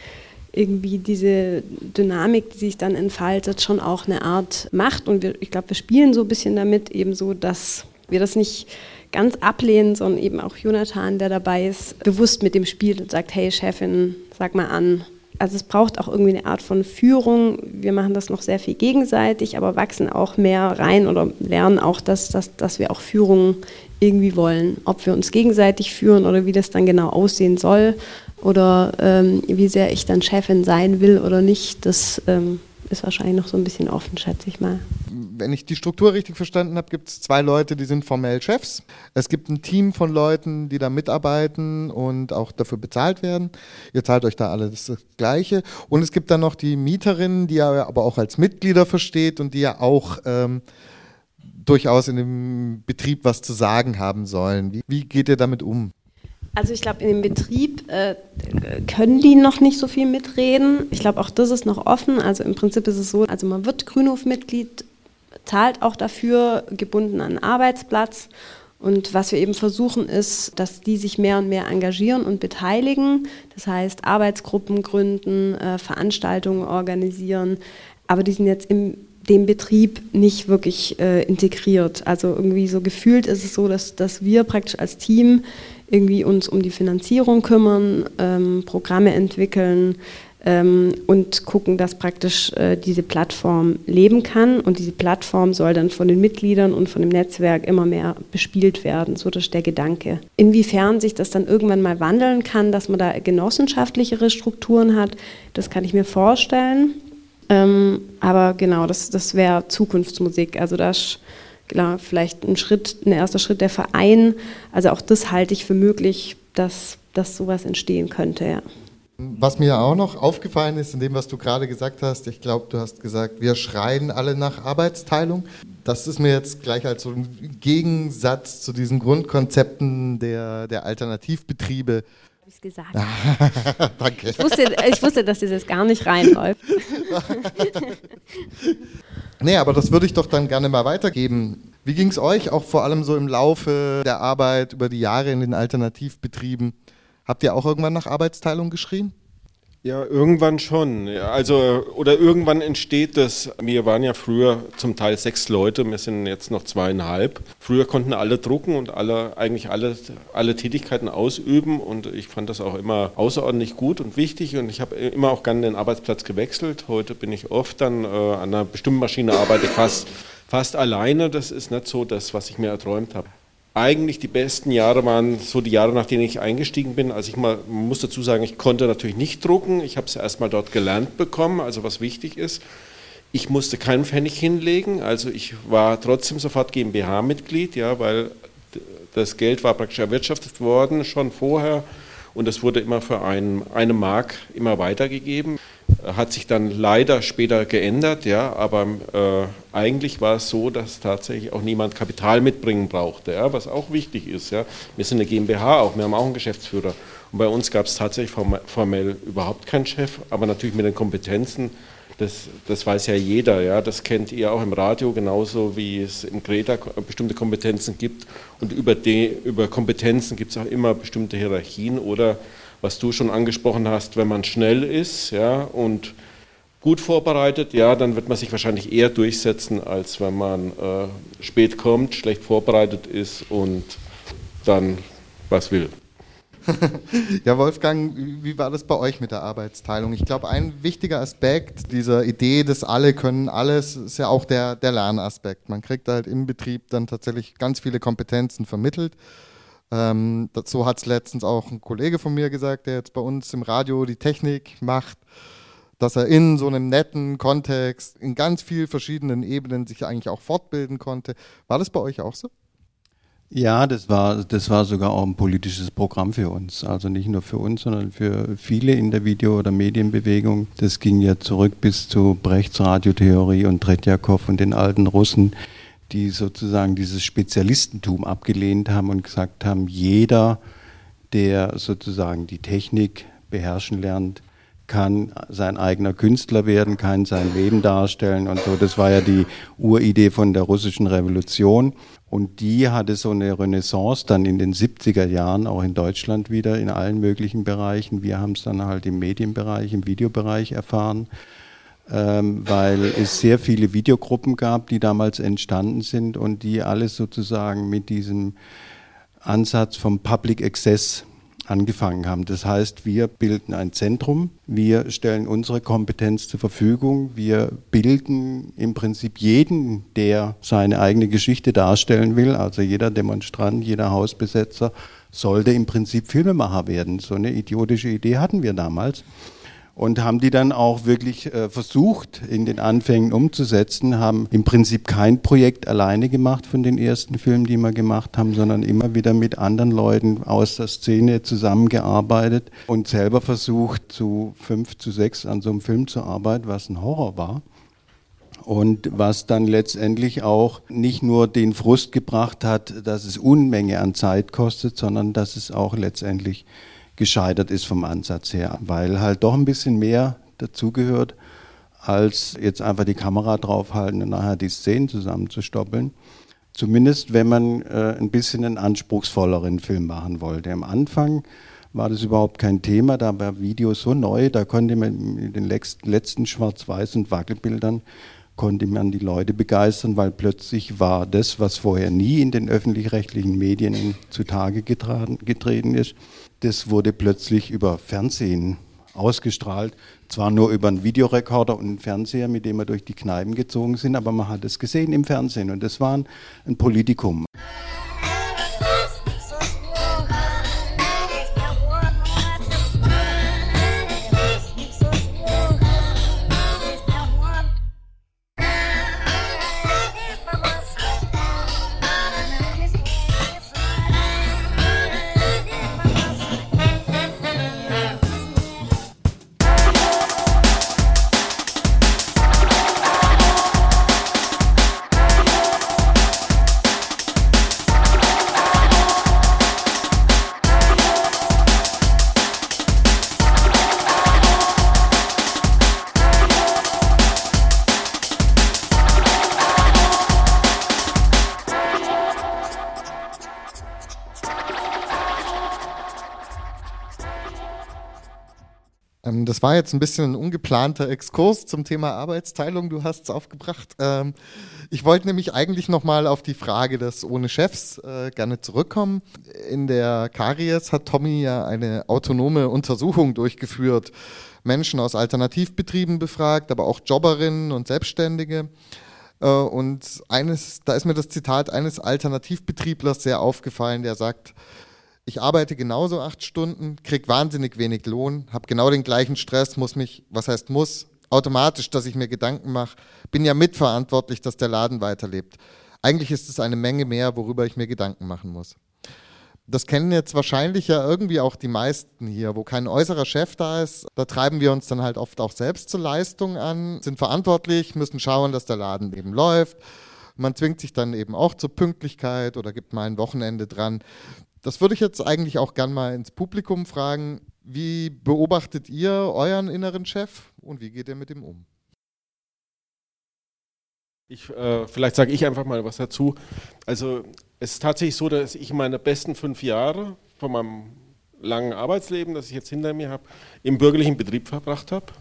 irgendwie diese Dynamik, die sich dann entfaltet, schon auch eine Art Macht. Und wir, ich glaube, wir spielen so ein bisschen damit, eben so, dass wir das nicht ganz ablehnen, sondern eben auch Jonathan, der dabei ist, bewusst mit dem spielt und sagt, hey Chefin, sag mal an. Also es braucht auch irgendwie eine Art von Führung. Wir machen das noch sehr viel gegenseitig, aber wachsen auch mehr rein oder lernen auch, dass, dass, dass wir auch Führung irgendwie wollen. Ob wir uns gegenseitig führen oder wie das dann genau aussehen soll oder ähm, wie sehr ich dann Chefin sein will oder nicht, das ähm, ist wahrscheinlich noch so ein bisschen offen, schätze ich mal. Wenn ich die Struktur richtig verstanden habe, gibt es zwei Leute, die sind formell Chefs. Es gibt ein Team von Leuten, die da mitarbeiten und auch dafür bezahlt werden. Ihr zahlt euch da alle das Gleiche. Und es gibt dann noch die Mieterinnen, die ihr aber auch als Mitglieder versteht und die ja auch ähm, durchaus in dem Betrieb was zu sagen haben sollen. Wie, wie geht ihr damit um? Also ich glaube, in dem Betrieb äh, können die noch nicht so viel mitreden. Ich glaube, auch das ist noch offen. Also im Prinzip ist es so, also man wird Grünhof-Mitglied, zahlt auch dafür, gebunden an einen Arbeitsplatz. Und was wir eben versuchen ist, dass die sich mehr und mehr engagieren und beteiligen. Das heißt, Arbeitsgruppen gründen, äh, Veranstaltungen organisieren. Aber die sind jetzt im dem Betrieb nicht wirklich äh, integriert. Also irgendwie so gefühlt ist es so, dass, dass wir praktisch als Team irgendwie uns um die Finanzierung kümmern, ähm, Programme entwickeln ähm, und gucken, dass praktisch äh, diese Plattform leben kann. Und diese Plattform soll dann von den Mitgliedern und von dem Netzwerk immer mehr bespielt werden. So das ist der Gedanke. Inwiefern sich das dann irgendwann mal wandeln kann, dass man da genossenschaftlichere Strukturen hat, das kann ich mir vorstellen. Ähm, aber genau, das, das wäre Zukunftsmusik. Also das genau, vielleicht ein Schritt, ein erster Schritt der Verein. Also auch das halte ich für möglich, dass, dass sowas entstehen könnte, ja. Was mir auch noch aufgefallen ist in dem, was du gerade gesagt hast, ich glaube, du hast gesagt, wir schreien alle nach Arbeitsteilung. Das ist mir jetzt gleich als so ein Gegensatz zu diesen Grundkonzepten der, der Alternativbetriebe. Habe ich gesagt. Danke. Ich wusste, ich wusste, dass dieses gar nicht reinläuft. Nee, aber das würde ich doch dann gerne mal weitergeben. Wie ging es euch auch vor allem so im Laufe der Arbeit über die Jahre in den Alternativbetrieben? Habt ihr auch irgendwann nach Arbeitsteilung geschrien? Ja, irgendwann schon. Also, oder irgendwann entsteht das. Wir waren ja früher zum Teil sechs Leute, wir sind jetzt noch zweieinhalb. Früher konnten alle drucken und alle, eigentlich alle, alle Tätigkeiten ausüben und ich fand das auch immer außerordentlich gut und wichtig und ich habe immer auch gerne den Arbeitsplatz gewechselt. Heute bin ich oft dann äh, an einer bestimmten Maschine arbeite fast, fast alleine. Das ist nicht so das, was ich mir erträumt habe eigentlich die besten Jahre waren so die Jahre, nach denen ich eingestiegen bin. Also ich mal, man muss dazu sagen, ich konnte natürlich nicht drucken. Ich habe es erstmal dort gelernt bekommen, also was wichtig ist. Ich musste keinen Pfennig hinlegen, also ich war trotzdem sofort GmbH-Mitglied, ja, weil das Geld war praktisch erwirtschaftet worden schon vorher und es wurde immer für ein, eine Mark immer weitergegeben. Hat sich dann leider später geändert, ja, aber äh, eigentlich war es so, dass tatsächlich auch niemand Kapital mitbringen brauchte, ja, was auch wichtig ist. Ja. Wir sind eine GmbH auch, wir haben auch einen Geschäftsführer. Und bei uns gab es tatsächlich formell überhaupt keinen Chef, aber natürlich mit den Kompetenzen das, das weiß ja jeder, ja. Das kennt ihr auch im Radio, genauso wie es im Greta bestimmte Kompetenzen gibt. Und über, die, über Kompetenzen gibt es auch immer bestimmte Hierarchien oder was du schon angesprochen hast, wenn man schnell ist ja, und gut vorbereitet, ja, dann wird man sich wahrscheinlich eher durchsetzen, als wenn man äh, spät kommt, schlecht vorbereitet ist und dann was will. ja, Wolfgang, wie war das bei euch mit der Arbeitsteilung? Ich glaube, ein wichtiger Aspekt dieser Idee, dass alle können alles, ist ja auch der, der Lernaspekt. Man kriegt halt im Betrieb dann tatsächlich ganz viele Kompetenzen vermittelt. Ähm, so hat es letztens auch ein Kollege von mir gesagt, der jetzt bei uns im Radio die Technik macht, dass er in so einem netten Kontext, in ganz vielen verschiedenen Ebenen sich eigentlich auch fortbilden konnte. War das bei euch auch so? Ja, das war, das war sogar auch ein politisches Programm für uns. Also nicht nur für uns, sondern für viele in der Video- oder Medienbewegung. Das ging ja zurück bis zu Brechts Radiotheorie und Tretjakow und den alten Russen, die sozusagen dieses Spezialistentum abgelehnt haben und gesagt haben, jeder, der sozusagen die Technik beherrschen lernt, kann sein eigener Künstler werden, kann sein Leben darstellen und so. Das war ja die Uridee von der russischen Revolution. Und die hatte so eine Renaissance dann in den 70er Jahren, auch in Deutschland wieder, in allen möglichen Bereichen. Wir haben es dann halt im Medienbereich, im Videobereich erfahren, ähm, weil es sehr viele Videogruppen gab, die damals entstanden sind und die alles sozusagen mit diesem Ansatz vom Public Access angefangen haben. Das heißt, wir bilden ein Zentrum, wir stellen unsere Kompetenz zur Verfügung, wir bilden im Prinzip jeden, der seine eigene Geschichte darstellen will, also jeder Demonstrant, jeder Hausbesetzer sollte im Prinzip Filmemacher werden. So eine idiotische Idee hatten wir damals und haben die dann auch wirklich äh, versucht in den Anfängen umzusetzen, haben im Prinzip kein Projekt alleine gemacht von den ersten Filmen, die wir gemacht haben, sondern immer wieder mit anderen Leuten aus der Szene zusammengearbeitet und selber versucht, zu fünf, zu sechs an so einem Film zu arbeiten, was ein Horror war. Und was dann letztendlich auch nicht nur den Frust gebracht hat, dass es Unmenge an Zeit kostet, sondern dass es auch letztendlich gescheitert ist vom Ansatz her, weil halt doch ein bisschen mehr dazugehört, als jetzt einfach die Kamera draufhalten und nachher die Szenen zusammenzustoppeln. Zumindest wenn man äh, ein bisschen einen anspruchsvolleren Film machen wollte. Am Anfang war das überhaupt kein Thema, da war Video so neu, da konnte man mit den letzten Schwarz-Weiß- und Wackelbildern konnte man die Leute begeistern, weil plötzlich war das, was vorher nie in den öffentlich-rechtlichen Medien zutage getreten ist, das wurde plötzlich über Fernsehen ausgestrahlt. Zwar nur über einen Videorekorder und einen Fernseher, mit dem wir durch die Kneipen gezogen sind, aber man hat es gesehen im Fernsehen und das war ein Politikum. War jetzt ein bisschen ein ungeplanter Exkurs zum Thema Arbeitsteilung. Du hast es aufgebracht. Ähm, ich wollte nämlich eigentlich nochmal auf die Frage des ohne Chefs äh, gerne zurückkommen. In der Karies hat Tommy ja eine autonome Untersuchung durchgeführt. Menschen aus Alternativbetrieben befragt, aber auch Jobberinnen und Selbstständige. Äh, und eines, da ist mir das Zitat eines Alternativbetrieblers sehr aufgefallen, der sagt, ich arbeite genauso acht Stunden, kriege wahnsinnig wenig Lohn, habe genau den gleichen Stress, muss mich, was heißt muss, automatisch, dass ich mir Gedanken mache, bin ja mitverantwortlich, dass der Laden weiterlebt. Eigentlich ist es eine Menge mehr, worüber ich mir Gedanken machen muss. Das kennen jetzt wahrscheinlich ja irgendwie auch die meisten hier, wo kein äußerer Chef da ist. Da treiben wir uns dann halt oft auch selbst zur Leistung an, sind verantwortlich, müssen schauen, dass der Laden eben läuft. Man zwingt sich dann eben auch zur Pünktlichkeit oder gibt mal ein Wochenende dran. Das würde ich jetzt eigentlich auch gern mal ins Publikum fragen. Wie beobachtet ihr euren inneren Chef und wie geht ihr mit ihm um? Ich, äh, vielleicht sage ich einfach mal was dazu. Also es ist tatsächlich so, dass ich meine besten fünf Jahre von meinem langen Arbeitsleben, das ich jetzt hinter mir habe, im bürgerlichen Betrieb verbracht habe.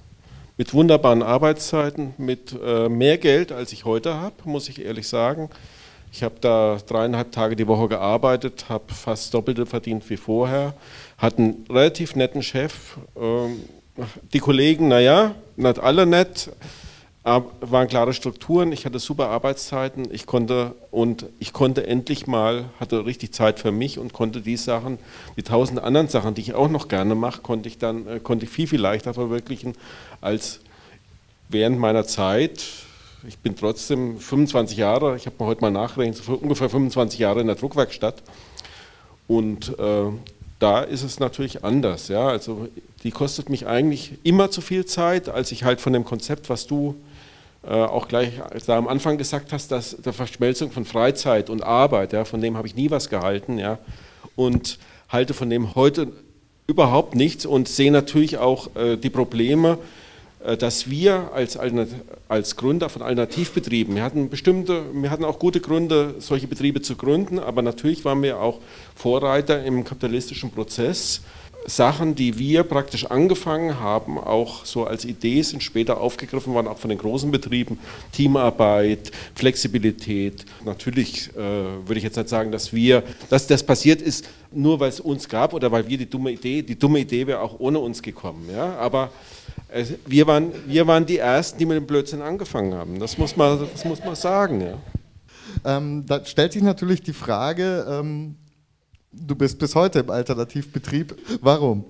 Mit wunderbaren Arbeitszeiten, mit äh, mehr Geld, als ich heute habe, muss ich ehrlich sagen. Ich habe da dreieinhalb Tage die Woche gearbeitet, habe fast doppelte verdient wie vorher, hatte einen relativ netten Chef. Ähm, die Kollegen, naja, nicht alle nett, waren klare Strukturen. Ich hatte super Arbeitszeiten. Ich konnte und ich konnte endlich mal, hatte richtig Zeit für mich und konnte die Sachen, die tausend anderen Sachen, die ich auch noch gerne mache, konnte ich dann äh, konnte ich viel viel leichter verwirklichen als während meiner Zeit ich bin trotzdem 25 Jahre, ich habe mir heute mal nachgerechnet, ungefähr 25 Jahre in der Druckwerkstatt. Und äh, da ist es natürlich anders. Ja? Also die kostet mich eigentlich immer zu viel Zeit, als ich halt von dem Konzept, was du äh, auch gleich da am Anfang gesagt hast, dass der Verschmelzung von Freizeit und Arbeit, ja, von dem habe ich nie was gehalten. Ja? Und halte von dem heute überhaupt nichts und sehe natürlich auch äh, die Probleme, dass wir als, als Gründer von Alternativbetrieben, wir hatten bestimmte, wir hatten auch gute Gründe, solche Betriebe zu gründen, aber natürlich waren wir auch Vorreiter im kapitalistischen Prozess. Sachen, die wir praktisch angefangen haben, auch so als Idee sind später aufgegriffen worden, auch von den großen Betrieben, Teamarbeit, Flexibilität. Natürlich äh, würde ich jetzt nicht sagen, dass wir, dass das passiert ist, nur weil es uns gab oder weil wir die dumme Idee, die dumme Idee wäre auch ohne uns gekommen. Ja? Aber wir waren, wir waren die Ersten, die mit dem Blödsinn angefangen haben. Das muss man, das muss man sagen. Ja. Ähm, da stellt sich natürlich die Frage, ähm, du bist bis heute im Alternativbetrieb, warum?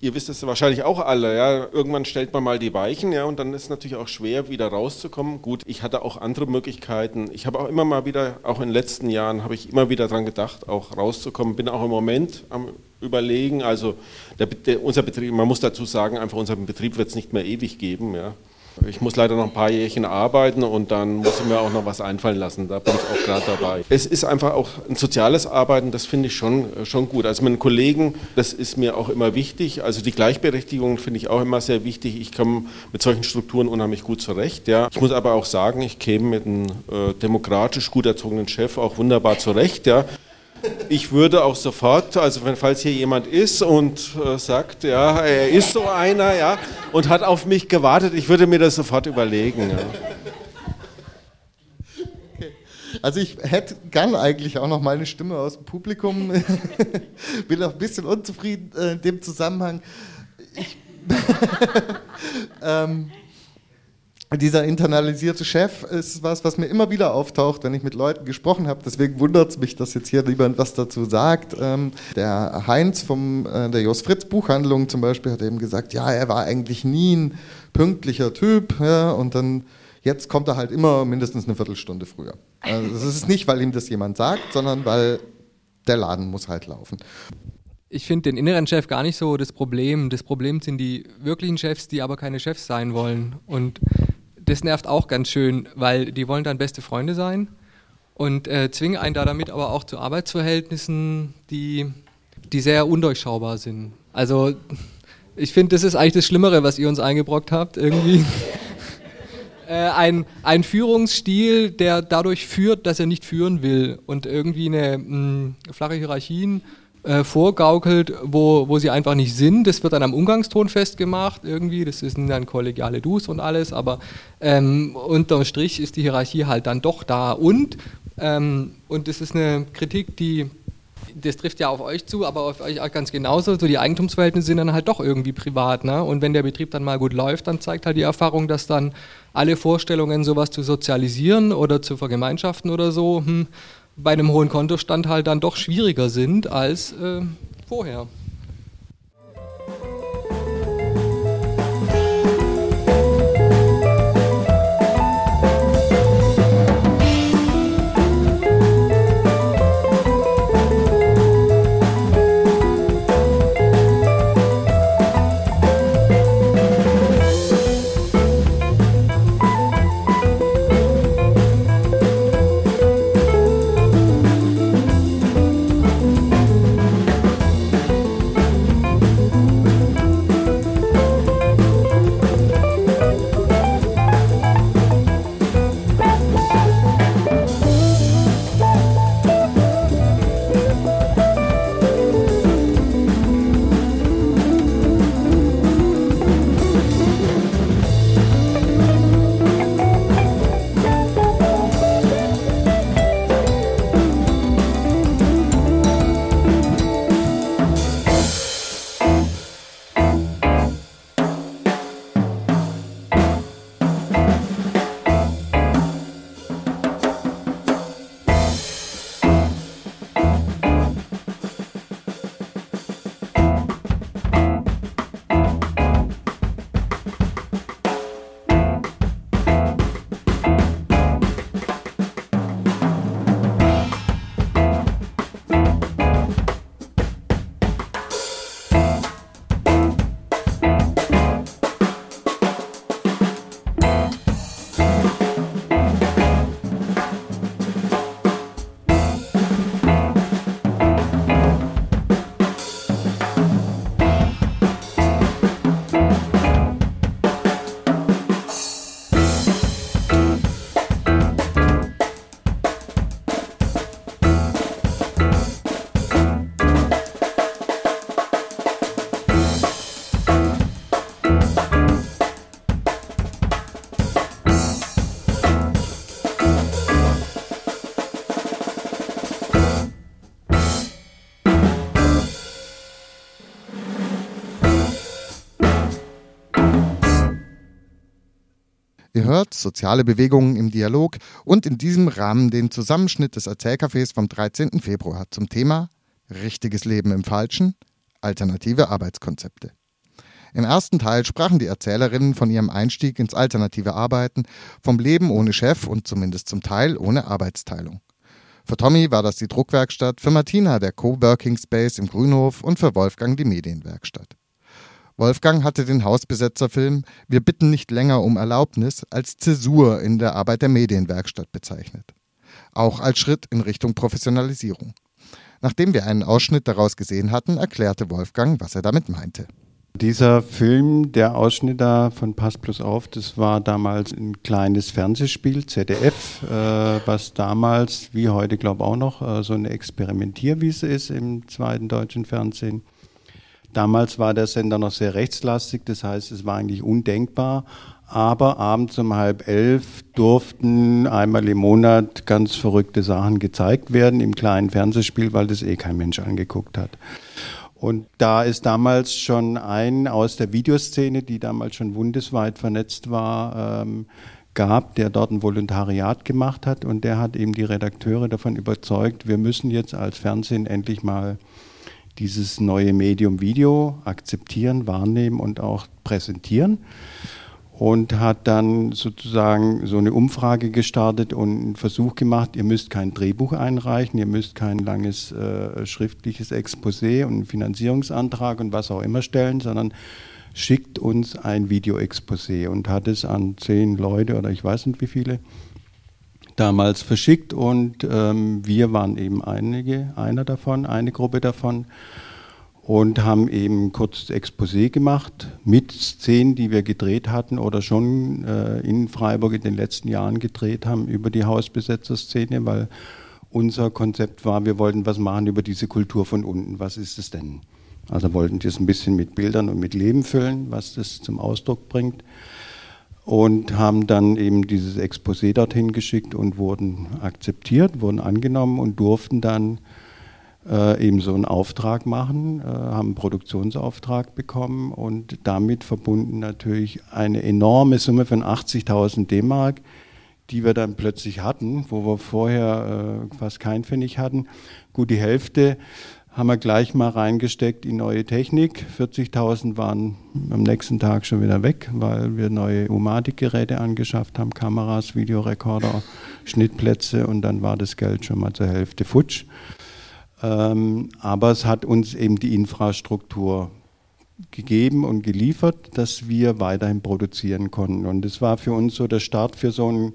Ihr wisst es wahrscheinlich auch alle, ja. Irgendwann stellt man mal die Weichen, ja, und dann ist es natürlich auch schwer, wieder rauszukommen. Gut, ich hatte auch andere Möglichkeiten. Ich habe auch immer mal wieder, auch in den letzten Jahren, habe ich immer wieder daran gedacht, auch rauszukommen. Bin auch im Moment am überlegen. Also der, der, unser Betrieb, man muss dazu sagen, einfach unseren Betrieb wird es nicht mehr ewig geben, ja. Ich muss leider noch ein paar Jährchen arbeiten und dann muss ich mir auch noch was einfallen lassen. Da bin ich auch gerade dabei. Es ist einfach auch ein soziales Arbeiten, das finde ich schon, schon gut. Also mit den Kollegen, das ist mir auch immer wichtig. Also die Gleichberechtigung finde ich auch immer sehr wichtig. Ich komme mit solchen Strukturen unheimlich gut zurecht. Ja. Ich muss aber auch sagen, ich käme mit einem äh, demokratisch gut erzogenen Chef auch wunderbar zurecht. Ja. Ich würde auch sofort, also wenn, falls hier jemand ist und äh, sagt, ja, er ist so einer, ja, und hat auf mich gewartet, ich würde mir das sofort überlegen. Ja. Also ich hätte gern eigentlich auch noch mal eine Stimme aus dem Publikum. Bin auch ein bisschen unzufrieden äh, in dem Zusammenhang. Ich ähm, dieser internalisierte Chef ist was, was mir immer wieder auftaucht, wenn ich mit Leuten gesprochen habe. Deswegen wundert es mich, dass jetzt hier jemand was dazu sagt. Ähm, der Heinz vom äh, der Jos Fritz Buchhandlung zum Beispiel hat eben gesagt, ja, er war eigentlich nie ein pünktlicher Typ. Ja, und dann jetzt kommt er halt immer mindestens eine Viertelstunde früher. Also das ist nicht, weil ihm das jemand sagt, sondern weil der Laden muss halt laufen. Ich finde den inneren Chef gar nicht so das Problem. Das Problem sind die wirklichen Chefs, die aber keine Chefs sein wollen. Und das nervt auch ganz schön, weil die wollen dann beste Freunde sein und äh, zwingen einen da damit aber auch zu Arbeitsverhältnissen, die, die sehr undurchschaubar sind. Also ich finde, das ist eigentlich das Schlimmere, was ihr uns eingebrockt habt, irgendwie. äh, ein, ein Führungsstil, der dadurch führt, dass er nicht führen will und irgendwie eine mh, flache Hierarchien äh, vorgaukelt, wo, wo sie einfach nicht sind. Das wird dann am Umgangston festgemacht irgendwie. Das sind dann kollegiale Dus und alles, aber ähm, unterm Strich ist die Hierarchie halt dann doch da. Und, ähm, und das ist eine Kritik, die das trifft ja auf euch zu, aber auf euch auch ganz genauso. So die Eigentumsverhältnisse sind dann halt doch irgendwie privat. Ne? Und wenn der Betrieb dann mal gut läuft, dann zeigt halt die Erfahrung, dass dann alle Vorstellungen, sowas zu sozialisieren oder zu vergemeinschaften oder so, hm, bei einem hohen Kontostand halt dann doch schwieriger sind als äh, vorher. Hört soziale Bewegungen im Dialog und in diesem Rahmen den Zusammenschnitt des Erzählcafés vom 13. Februar zum Thema Richtiges Leben im Falschen, alternative Arbeitskonzepte. Im ersten Teil sprachen die Erzählerinnen von ihrem Einstieg ins alternative Arbeiten, vom Leben ohne Chef und zumindest zum Teil ohne Arbeitsteilung. Für Tommy war das die Druckwerkstatt, für Martina der Coworking Space im Grünhof und für Wolfgang die Medienwerkstatt. Wolfgang hatte den Hausbesetzerfilm Wir bitten nicht länger um Erlaubnis als Zäsur in der Arbeit der Medienwerkstatt bezeichnet. Auch als Schritt in Richtung Professionalisierung. Nachdem wir einen Ausschnitt daraus gesehen hatten, erklärte Wolfgang, was er damit meinte. Dieser Film, der Ausschnitt da von Pass Plus auf, das war damals ein kleines Fernsehspiel, ZDF, äh, was damals, wie heute glaube ich auch noch, äh, so eine Experimentierwiese ist im zweiten deutschen Fernsehen. Damals war der Sender noch sehr rechtslastig, das heißt, es war eigentlich undenkbar. Aber abends um halb elf durften einmal im Monat ganz verrückte Sachen gezeigt werden im kleinen Fernsehspiel, weil das eh kein Mensch angeguckt hat. Und da ist damals schon ein aus der Videoszene, die damals schon bundesweit vernetzt war, ähm, gab, der dort ein Volontariat gemacht hat und der hat eben die Redakteure davon überzeugt, wir müssen jetzt als Fernsehen endlich mal dieses neue Medium Video akzeptieren, wahrnehmen und auch präsentieren. Und hat dann sozusagen so eine Umfrage gestartet und einen Versuch gemacht, ihr müsst kein Drehbuch einreichen, ihr müsst kein langes äh, schriftliches Exposé und einen Finanzierungsantrag und was auch immer stellen, sondern schickt uns ein Videoexposé und hat es an zehn Leute oder ich weiß nicht wie viele damals verschickt und ähm, wir waren eben einige, einer davon, eine Gruppe davon und haben eben kurz Exposé gemacht mit Szenen, die wir gedreht hatten oder schon äh, in Freiburg in den letzten Jahren gedreht haben über die Hausbesetzerszene, weil unser Konzept war, wir wollten was machen über diese Kultur von unten. Was ist es denn? Also wollten das ein bisschen mit Bildern und mit Leben füllen, was das zum Ausdruck bringt. Und haben dann eben dieses Exposé dorthin geschickt und wurden akzeptiert, wurden angenommen und durften dann äh, eben so einen Auftrag machen, äh, haben einen Produktionsauftrag bekommen und damit verbunden natürlich eine enorme Summe von 80.000 D-Mark, die wir dann plötzlich hatten, wo wir vorher äh, fast keinen Pfennig hatten. Gut, die Hälfte haben wir gleich mal reingesteckt in neue Technik. 40.000 waren am nächsten Tag schon wieder weg, weil wir neue Umatic-Geräte angeschafft haben, Kameras, Videorekorder, Schnittplätze und dann war das Geld schon mal zur Hälfte futsch. Ähm, aber es hat uns eben die Infrastruktur gegeben und geliefert, dass wir weiterhin produzieren konnten. Und es war für uns so der Start für so ein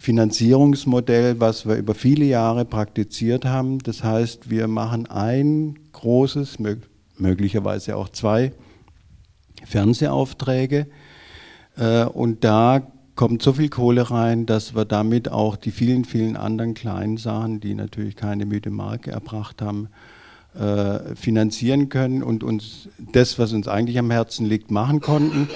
Finanzierungsmodell, was wir über viele Jahre praktiziert haben. Das heißt, wir machen ein großes, möglicherweise auch zwei Fernsehaufträge äh, und da kommt so viel Kohle rein, dass wir damit auch die vielen, vielen anderen kleinen Sachen, die natürlich keine müde Marke erbracht haben, äh, finanzieren können und uns das, was uns eigentlich am Herzen liegt, machen konnten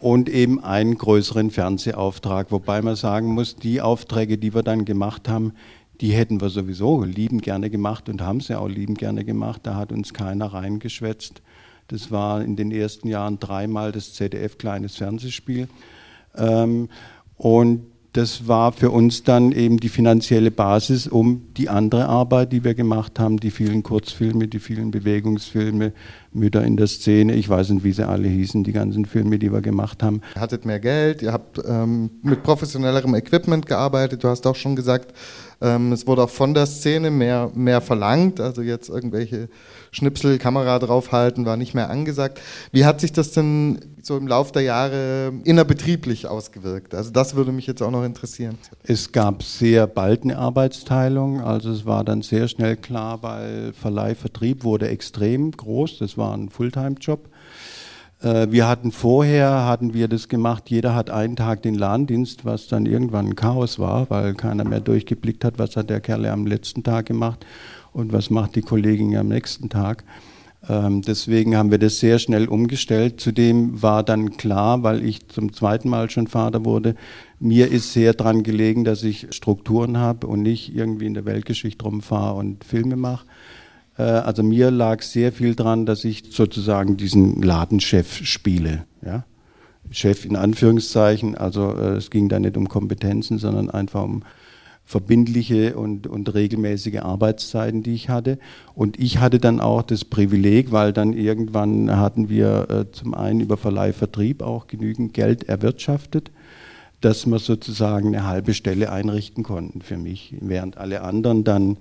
und eben einen größeren Fernsehauftrag. Wobei man sagen muss, die Aufträge, die wir dann gemacht haben, die hätten wir sowieso lieben gerne gemacht und haben sie auch lieben gerne gemacht. Da hat uns keiner reingeschwätzt. Das war in den ersten Jahren dreimal das ZDF kleines Fernsehspiel. Ähm, und das war für uns dann eben die finanzielle Basis, um die andere Arbeit, die wir gemacht haben, die vielen Kurzfilme, die vielen Bewegungsfilme, Mütter in der Szene, ich weiß nicht, wie sie alle hießen, die ganzen Filme, die wir gemacht haben. Ihr hattet mehr Geld, ihr habt ähm, mit professionellerem Equipment gearbeitet, du hast auch schon gesagt, ähm, es wurde auch von der Szene mehr, mehr verlangt, also jetzt irgendwelche Schnipsel, Kamera draufhalten, war nicht mehr angesagt. Wie hat sich das denn so im Laufe der Jahre innerbetrieblich ausgewirkt? Also das würde mich jetzt auch noch interessieren. Es gab sehr bald eine Arbeitsteilung, also es war dann sehr schnell klar, weil Verleih, Vertrieb wurde extrem groß, das war ein Fulltime-Job. Äh, wir hatten vorher, hatten wir das gemacht, jeder hat einen Tag den Ladendienst, was dann irgendwann ein Chaos war, weil keiner mehr durchgeblickt hat, was hat der Kerl am letzten Tag gemacht und was macht die Kollegin am nächsten Tag. Ähm, deswegen haben wir das sehr schnell umgestellt. Zudem war dann klar, weil ich zum zweiten Mal schon Vater wurde, mir ist sehr daran gelegen, dass ich Strukturen habe und nicht irgendwie in der Weltgeschichte rumfahre und Filme mache. Äh, also mir lag sehr viel dran, dass ich sozusagen diesen Ladenchef spiele. Ja? Chef in Anführungszeichen, also äh, es ging da nicht um Kompetenzen, sondern einfach um verbindliche und, und regelmäßige Arbeitszeiten, die ich hatte. Und ich hatte dann auch das Privileg, weil dann irgendwann hatten wir äh, zum einen über Verleih Vertrieb auch genügend Geld erwirtschaftet, dass wir sozusagen eine halbe Stelle einrichten konnten für mich, während alle anderen dann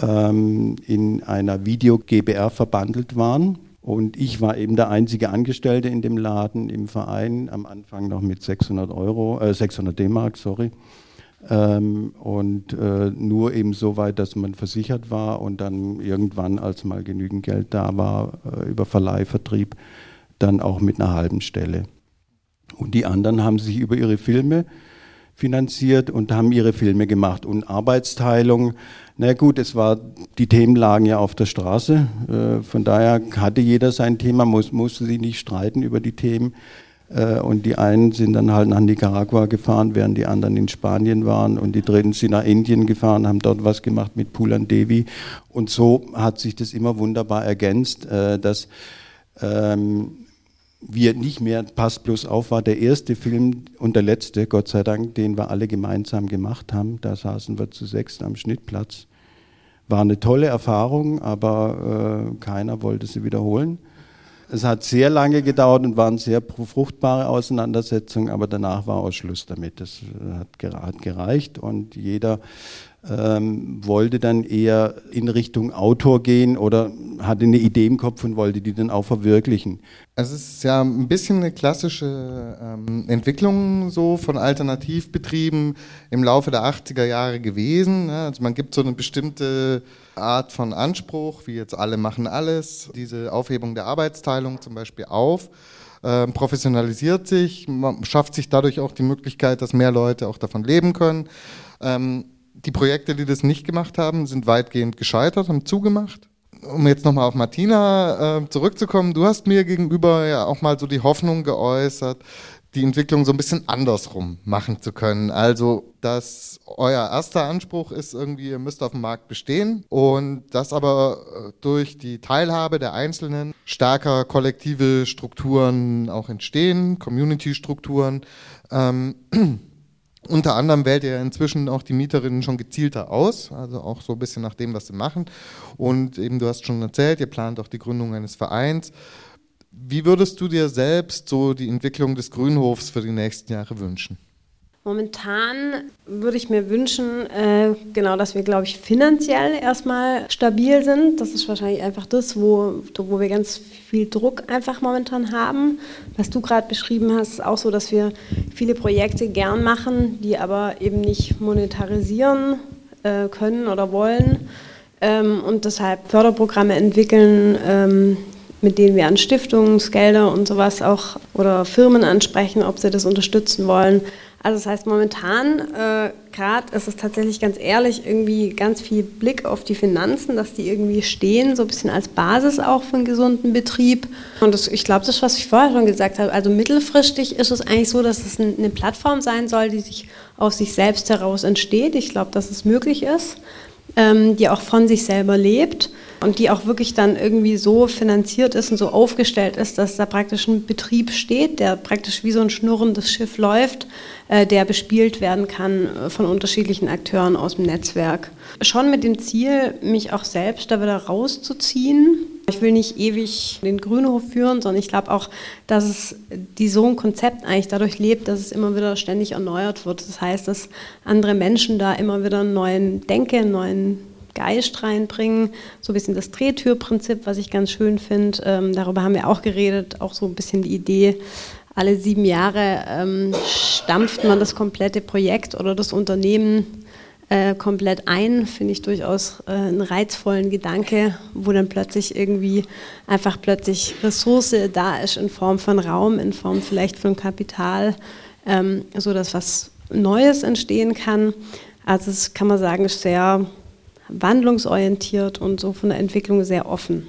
ähm, in einer Video GBR verbandelt waren. Und ich war eben der einzige Angestellte in dem Laden im Verein, am Anfang noch mit 600 Euro, äh, 600 D-Mark, sorry. Ähm, und äh, nur eben so weit, dass man versichert war und dann irgendwann, als mal genügend Geld da war, äh, über Verleihvertrieb, dann auch mit einer halben Stelle. Und die anderen haben sich über ihre Filme finanziert und haben ihre Filme gemacht. Und Arbeitsteilung, na gut, es war, die Themen lagen ja auf der Straße. Äh, von daher hatte jeder sein Thema, muss, musste sich nicht streiten über die Themen. Äh, und die einen sind dann halt nach Nicaragua gefahren, während die anderen in Spanien waren. Und die dritten sind nach Indien gefahren, haben dort was gemacht mit Pulan Devi. Und so hat sich das immer wunderbar ergänzt, äh, dass ähm, wir nicht mehr Pass plus auf war der erste Film und der letzte, Gott sei Dank, den wir alle gemeinsam gemacht haben. Da saßen wir zu sechs am Schnittplatz. War eine tolle Erfahrung, aber äh, keiner wollte sie wiederholen. Es hat sehr lange gedauert und waren sehr fruchtbare Auseinandersetzungen, aber danach war auch Schluss damit. Das hat gereicht und jeder ähm, wollte dann eher in Richtung Autor gehen oder hatte eine Idee im Kopf und wollte die dann auch verwirklichen. Also es ist ja ein bisschen eine klassische ähm, Entwicklung so von Alternativbetrieben im Laufe der 80er Jahre gewesen. Ne? Also man gibt so eine bestimmte Art von Anspruch, wie jetzt alle machen alles, diese Aufhebung der Arbeitsteilung zum Beispiel auf. Ähm, professionalisiert sich, man schafft sich dadurch auch die Möglichkeit, dass mehr Leute auch davon leben können. Ähm, Die Projekte, die das nicht gemacht haben, sind weitgehend gescheitert, haben zugemacht. Um jetzt nochmal auf Martina äh, zurückzukommen, du hast mir gegenüber ja auch mal so die Hoffnung geäußert, die Entwicklung so ein bisschen andersrum machen zu können. Also, dass euer erster Anspruch ist irgendwie, ihr müsst auf dem Markt bestehen und dass aber äh, durch die Teilhabe der Einzelnen stärker kollektive Strukturen auch entstehen, Community-Strukturen. Ähm, unter anderem wählt ihr inzwischen auch die Mieterinnen schon gezielter aus, also auch so ein bisschen nach dem, was sie machen. Und eben, du hast schon erzählt, ihr plant auch die Gründung eines Vereins. Wie würdest du dir selbst so die Entwicklung des Grünhofs für die nächsten Jahre wünschen? Momentan würde ich mir wünschen, äh, genau, dass wir, glaube ich, finanziell erstmal stabil sind. Das ist wahrscheinlich einfach das, wo, wo wir ganz viel Druck einfach momentan haben. Was du gerade beschrieben hast, ist auch so, dass wir viele Projekte gern machen, die aber eben nicht monetarisieren äh, können oder wollen ähm, und deshalb Förderprogramme entwickeln, ähm, mit denen wir an Stiftungsgelder und sowas auch oder Firmen ansprechen, ob sie das unterstützen wollen. Also das heißt, momentan äh, gerade ist es tatsächlich ganz ehrlich irgendwie ganz viel Blick auf die Finanzen, dass die irgendwie stehen, so ein bisschen als Basis auch für einen gesunden Betrieb. Und das, ich glaube, das ist, was ich vorher schon gesagt habe. Also mittelfristig ist es eigentlich so, dass es eine Plattform sein soll, die sich aus sich selbst heraus entsteht. Ich glaube, dass es möglich ist, ähm, die auch von sich selber lebt und die auch wirklich dann irgendwie so finanziert ist und so aufgestellt ist, dass da praktisch ein Betrieb steht, der praktisch wie so ein schnurrendes Schiff läuft, äh, der bespielt werden kann äh, von unterschiedlichen Akteuren aus dem Netzwerk. Schon mit dem Ziel, mich auch selbst da wieder rauszuziehen. Ich will nicht ewig den Grünhof führen, sondern ich glaube auch, dass es die so ein Konzept eigentlich dadurch lebt, dass es immer wieder ständig erneuert wird. Das heißt, dass andere Menschen da immer wieder einen neuen Denke, einen neuen Geist reinbringen. So ein bisschen das Drehtürprinzip, was ich ganz schön finde. Ähm, darüber haben wir auch geredet. Auch so ein bisschen die Idee, alle sieben Jahre ähm, stampft man das komplette Projekt oder das Unternehmen äh, komplett ein. Finde ich durchaus äh, einen reizvollen Gedanke, wo dann plötzlich irgendwie einfach plötzlich Ressource da ist in Form von Raum, in Form vielleicht von Kapital, ähm, so was Neues entstehen kann. Also das kann man sagen, ist sehr wandlungsorientiert und so von der Entwicklung sehr offen.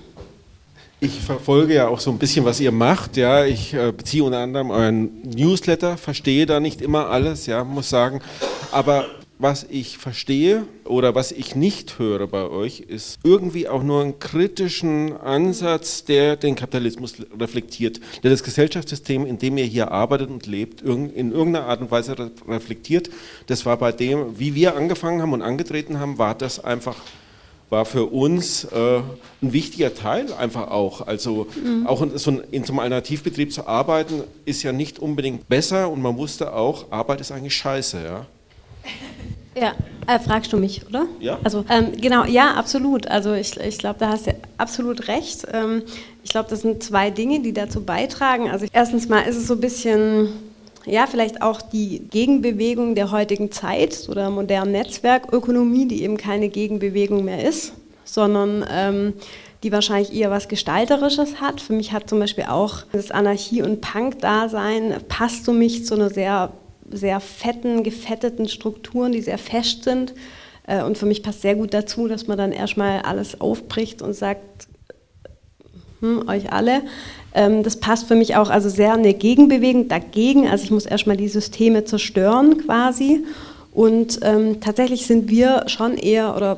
Ich verfolge ja auch so ein bisschen, was ihr macht. Ja, ich äh, beziehe unter anderem euren Newsletter, verstehe da nicht immer alles, ja, muss sagen. Aber was ich verstehe oder was ich nicht höre bei euch, ist irgendwie auch nur einen kritischen Ansatz, der den Kapitalismus reflektiert, der das Gesellschaftssystem, in dem ihr hier arbeitet und lebt, in irgendeiner Art und Weise reflektiert. Das war bei dem, wie wir angefangen haben und angetreten haben, war das einfach war für uns äh, ein wichtiger Teil einfach auch. Also mhm. auch in so, in so einem Alternativbetrieb zu arbeiten, ist ja nicht unbedingt besser und man wusste auch, Arbeit ist eigentlich scheiße, ja. Ja, äh, fragst du mich, oder? Ja. Also ähm, genau, ja, absolut. Also ich, ich glaube, da hast du absolut recht. Ähm, ich glaube, das sind zwei Dinge, die dazu beitragen. Also erstens mal ist es so ein bisschen, ja, vielleicht auch die Gegenbewegung der heutigen Zeit oder modernen Netzwerkökonomie, die eben keine Gegenbewegung mehr ist, sondern ähm, die wahrscheinlich eher was Gestalterisches hat. Für mich hat zum Beispiel auch das Anarchie- und Punk-Dasein passt für mich zu einer sehr sehr fetten, gefetteten Strukturen, die sehr fest sind. Äh, und für mich passt sehr gut dazu, dass man dann erstmal alles aufbricht und sagt, hm, euch alle. Ähm, das passt für mich auch also sehr eine Gegenbewegung dagegen. Also ich muss erstmal die Systeme zerstören quasi. Und ähm, tatsächlich sind wir schon eher, oder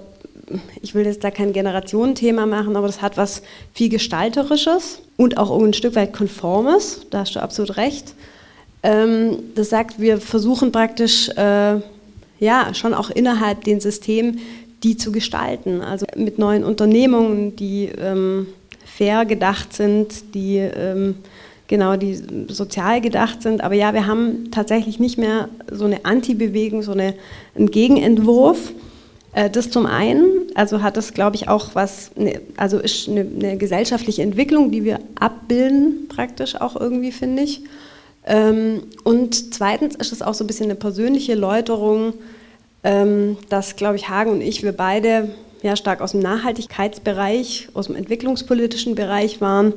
ich will jetzt da kein Generationenthema machen, aber das hat was viel Gestalterisches und auch ein Stück weit Konformes. Da hast du absolut recht. Ähm, das sagt, wir versuchen praktisch, äh, ja, schon auch innerhalb den Systemen die zu gestalten. Also mit neuen Unternehmungen, die ähm, fair gedacht sind, die ähm, genau, die sozial gedacht sind. Aber ja, wir haben tatsächlich nicht mehr so eine Anti-Bewegung, so eine, einen Gegenentwurf. Äh, das zum einen, also hat das, glaube ich, auch was, ne, also ist eine, eine gesellschaftliche Entwicklung, die wir abbilden, praktisch auch irgendwie, finde ich. Ähm, und zweitens ist es auch so ein bisschen eine persönliche Läuterung, ähm, dass, glaube ich, Hagen und ich, wir beide ja stark aus dem Nachhaltigkeitsbereich, aus dem entwicklungspolitischen Bereich waren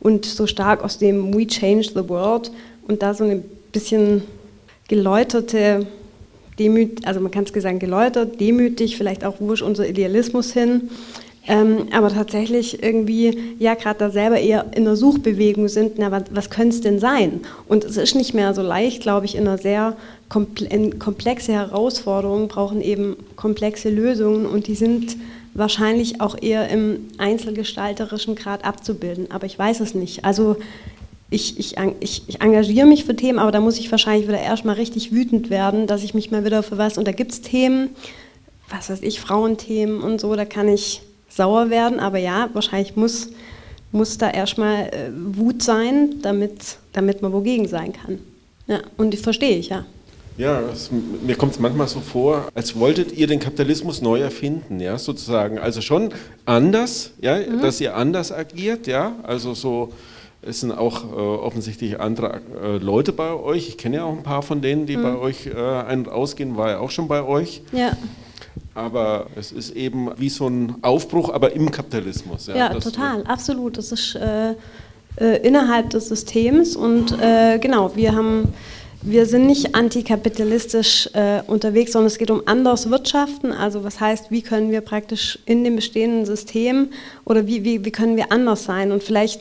und so stark aus dem We Change the World und da so eine bisschen geläuterte demütig, also man kann es sagen, geläutert, demütig, vielleicht auch, ist unser Idealismus hin? Ähm, aber tatsächlich irgendwie, ja, gerade da selber eher in einer Suchbewegung sind, na, was, was könnte es denn sein? Und es ist nicht mehr so leicht, glaube ich, in einer sehr komplexe Herausforderung, brauchen eben komplexe Lösungen und die sind wahrscheinlich auch eher im einzelgestalterischen Grad abzubilden. Aber ich weiß es nicht. Also ich, ich, ich, ich, engagiere mich für Themen, aber da muss ich wahrscheinlich wieder erstmal richtig wütend werden, dass ich mich mal wieder für was, und da gibt es Themen, was weiß ich, Frauenthemen und so, da kann ich sauer werden, aber ja, wahrscheinlich muss, muss da erstmal äh, Wut sein, damit, damit man wogegen sein kann. Ja, und die verstehe ich, ja. Ja, es, mir kommt es manchmal so vor, als wolltet ihr den Kapitalismus neu erfinden, ja, sozusagen. Also schon anders, ja, mhm. dass ihr anders agiert, ja, also so, es sind auch äh, offensichtlich andere äh, Leute bei euch. Ich kenne ja auch ein paar von denen, die mhm. bei euch äh, ein- und ausgehen, war ja auch schon bei euch. Ja. Aber es ist eben wie so ein Aufbruch, aber im Kapitalismus. Ja, ja total, absolut. Das ist äh, äh, innerhalb des Systems und äh, genau, wir haben wir sind nicht antikapitalistisch äh, unterwegs, sondern es geht um anderes Wirtschaften. Also was heißt, wie können wir praktisch in dem bestehenden System oder wie, wie, wie können wir anders sein? Und vielleicht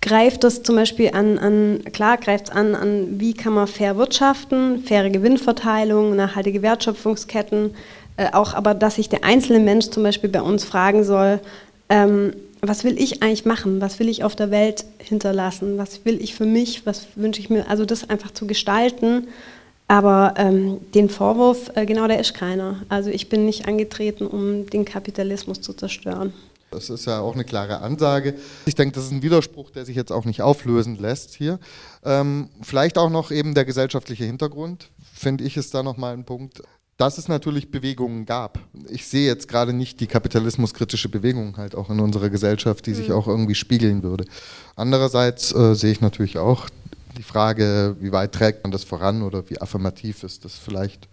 greift das zum Beispiel an, an klar greift es an, an, wie kann man fair wirtschaften, faire Gewinnverteilung, nachhaltige Wertschöpfungsketten, äh, auch aber, dass sich der einzelne Mensch zum Beispiel bei uns fragen soll, ähm, was will ich eigentlich machen? Was will ich auf der Welt hinterlassen? Was will ich für mich? Was wünsche ich mir? Also das einfach zu gestalten. Aber ähm, den Vorwurf, äh, genau, der ist keiner. Also ich bin nicht angetreten, um den Kapitalismus zu zerstören. Das ist ja auch eine klare Ansage. Ich denke, das ist ein Widerspruch, der sich jetzt auch nicht auflösen lässt hier. Ähm, vielleicht auch noch eben der gesellschaftliche Hintergrund, finde ich, ist da nochmal ein Punkt dass es natürlich Bewegungen gab. Ich sehe jetzt gerade nicht die kapitalismuskritische Bewegung halt auch in unserer Gesellschaft, die sich mhm. auch irgendwie spiegeln würde. Andererseits äh, sehe ich natürlich auch die Frage, wie weit trägt man das voran oder wie affirmativ ist das vielleicht.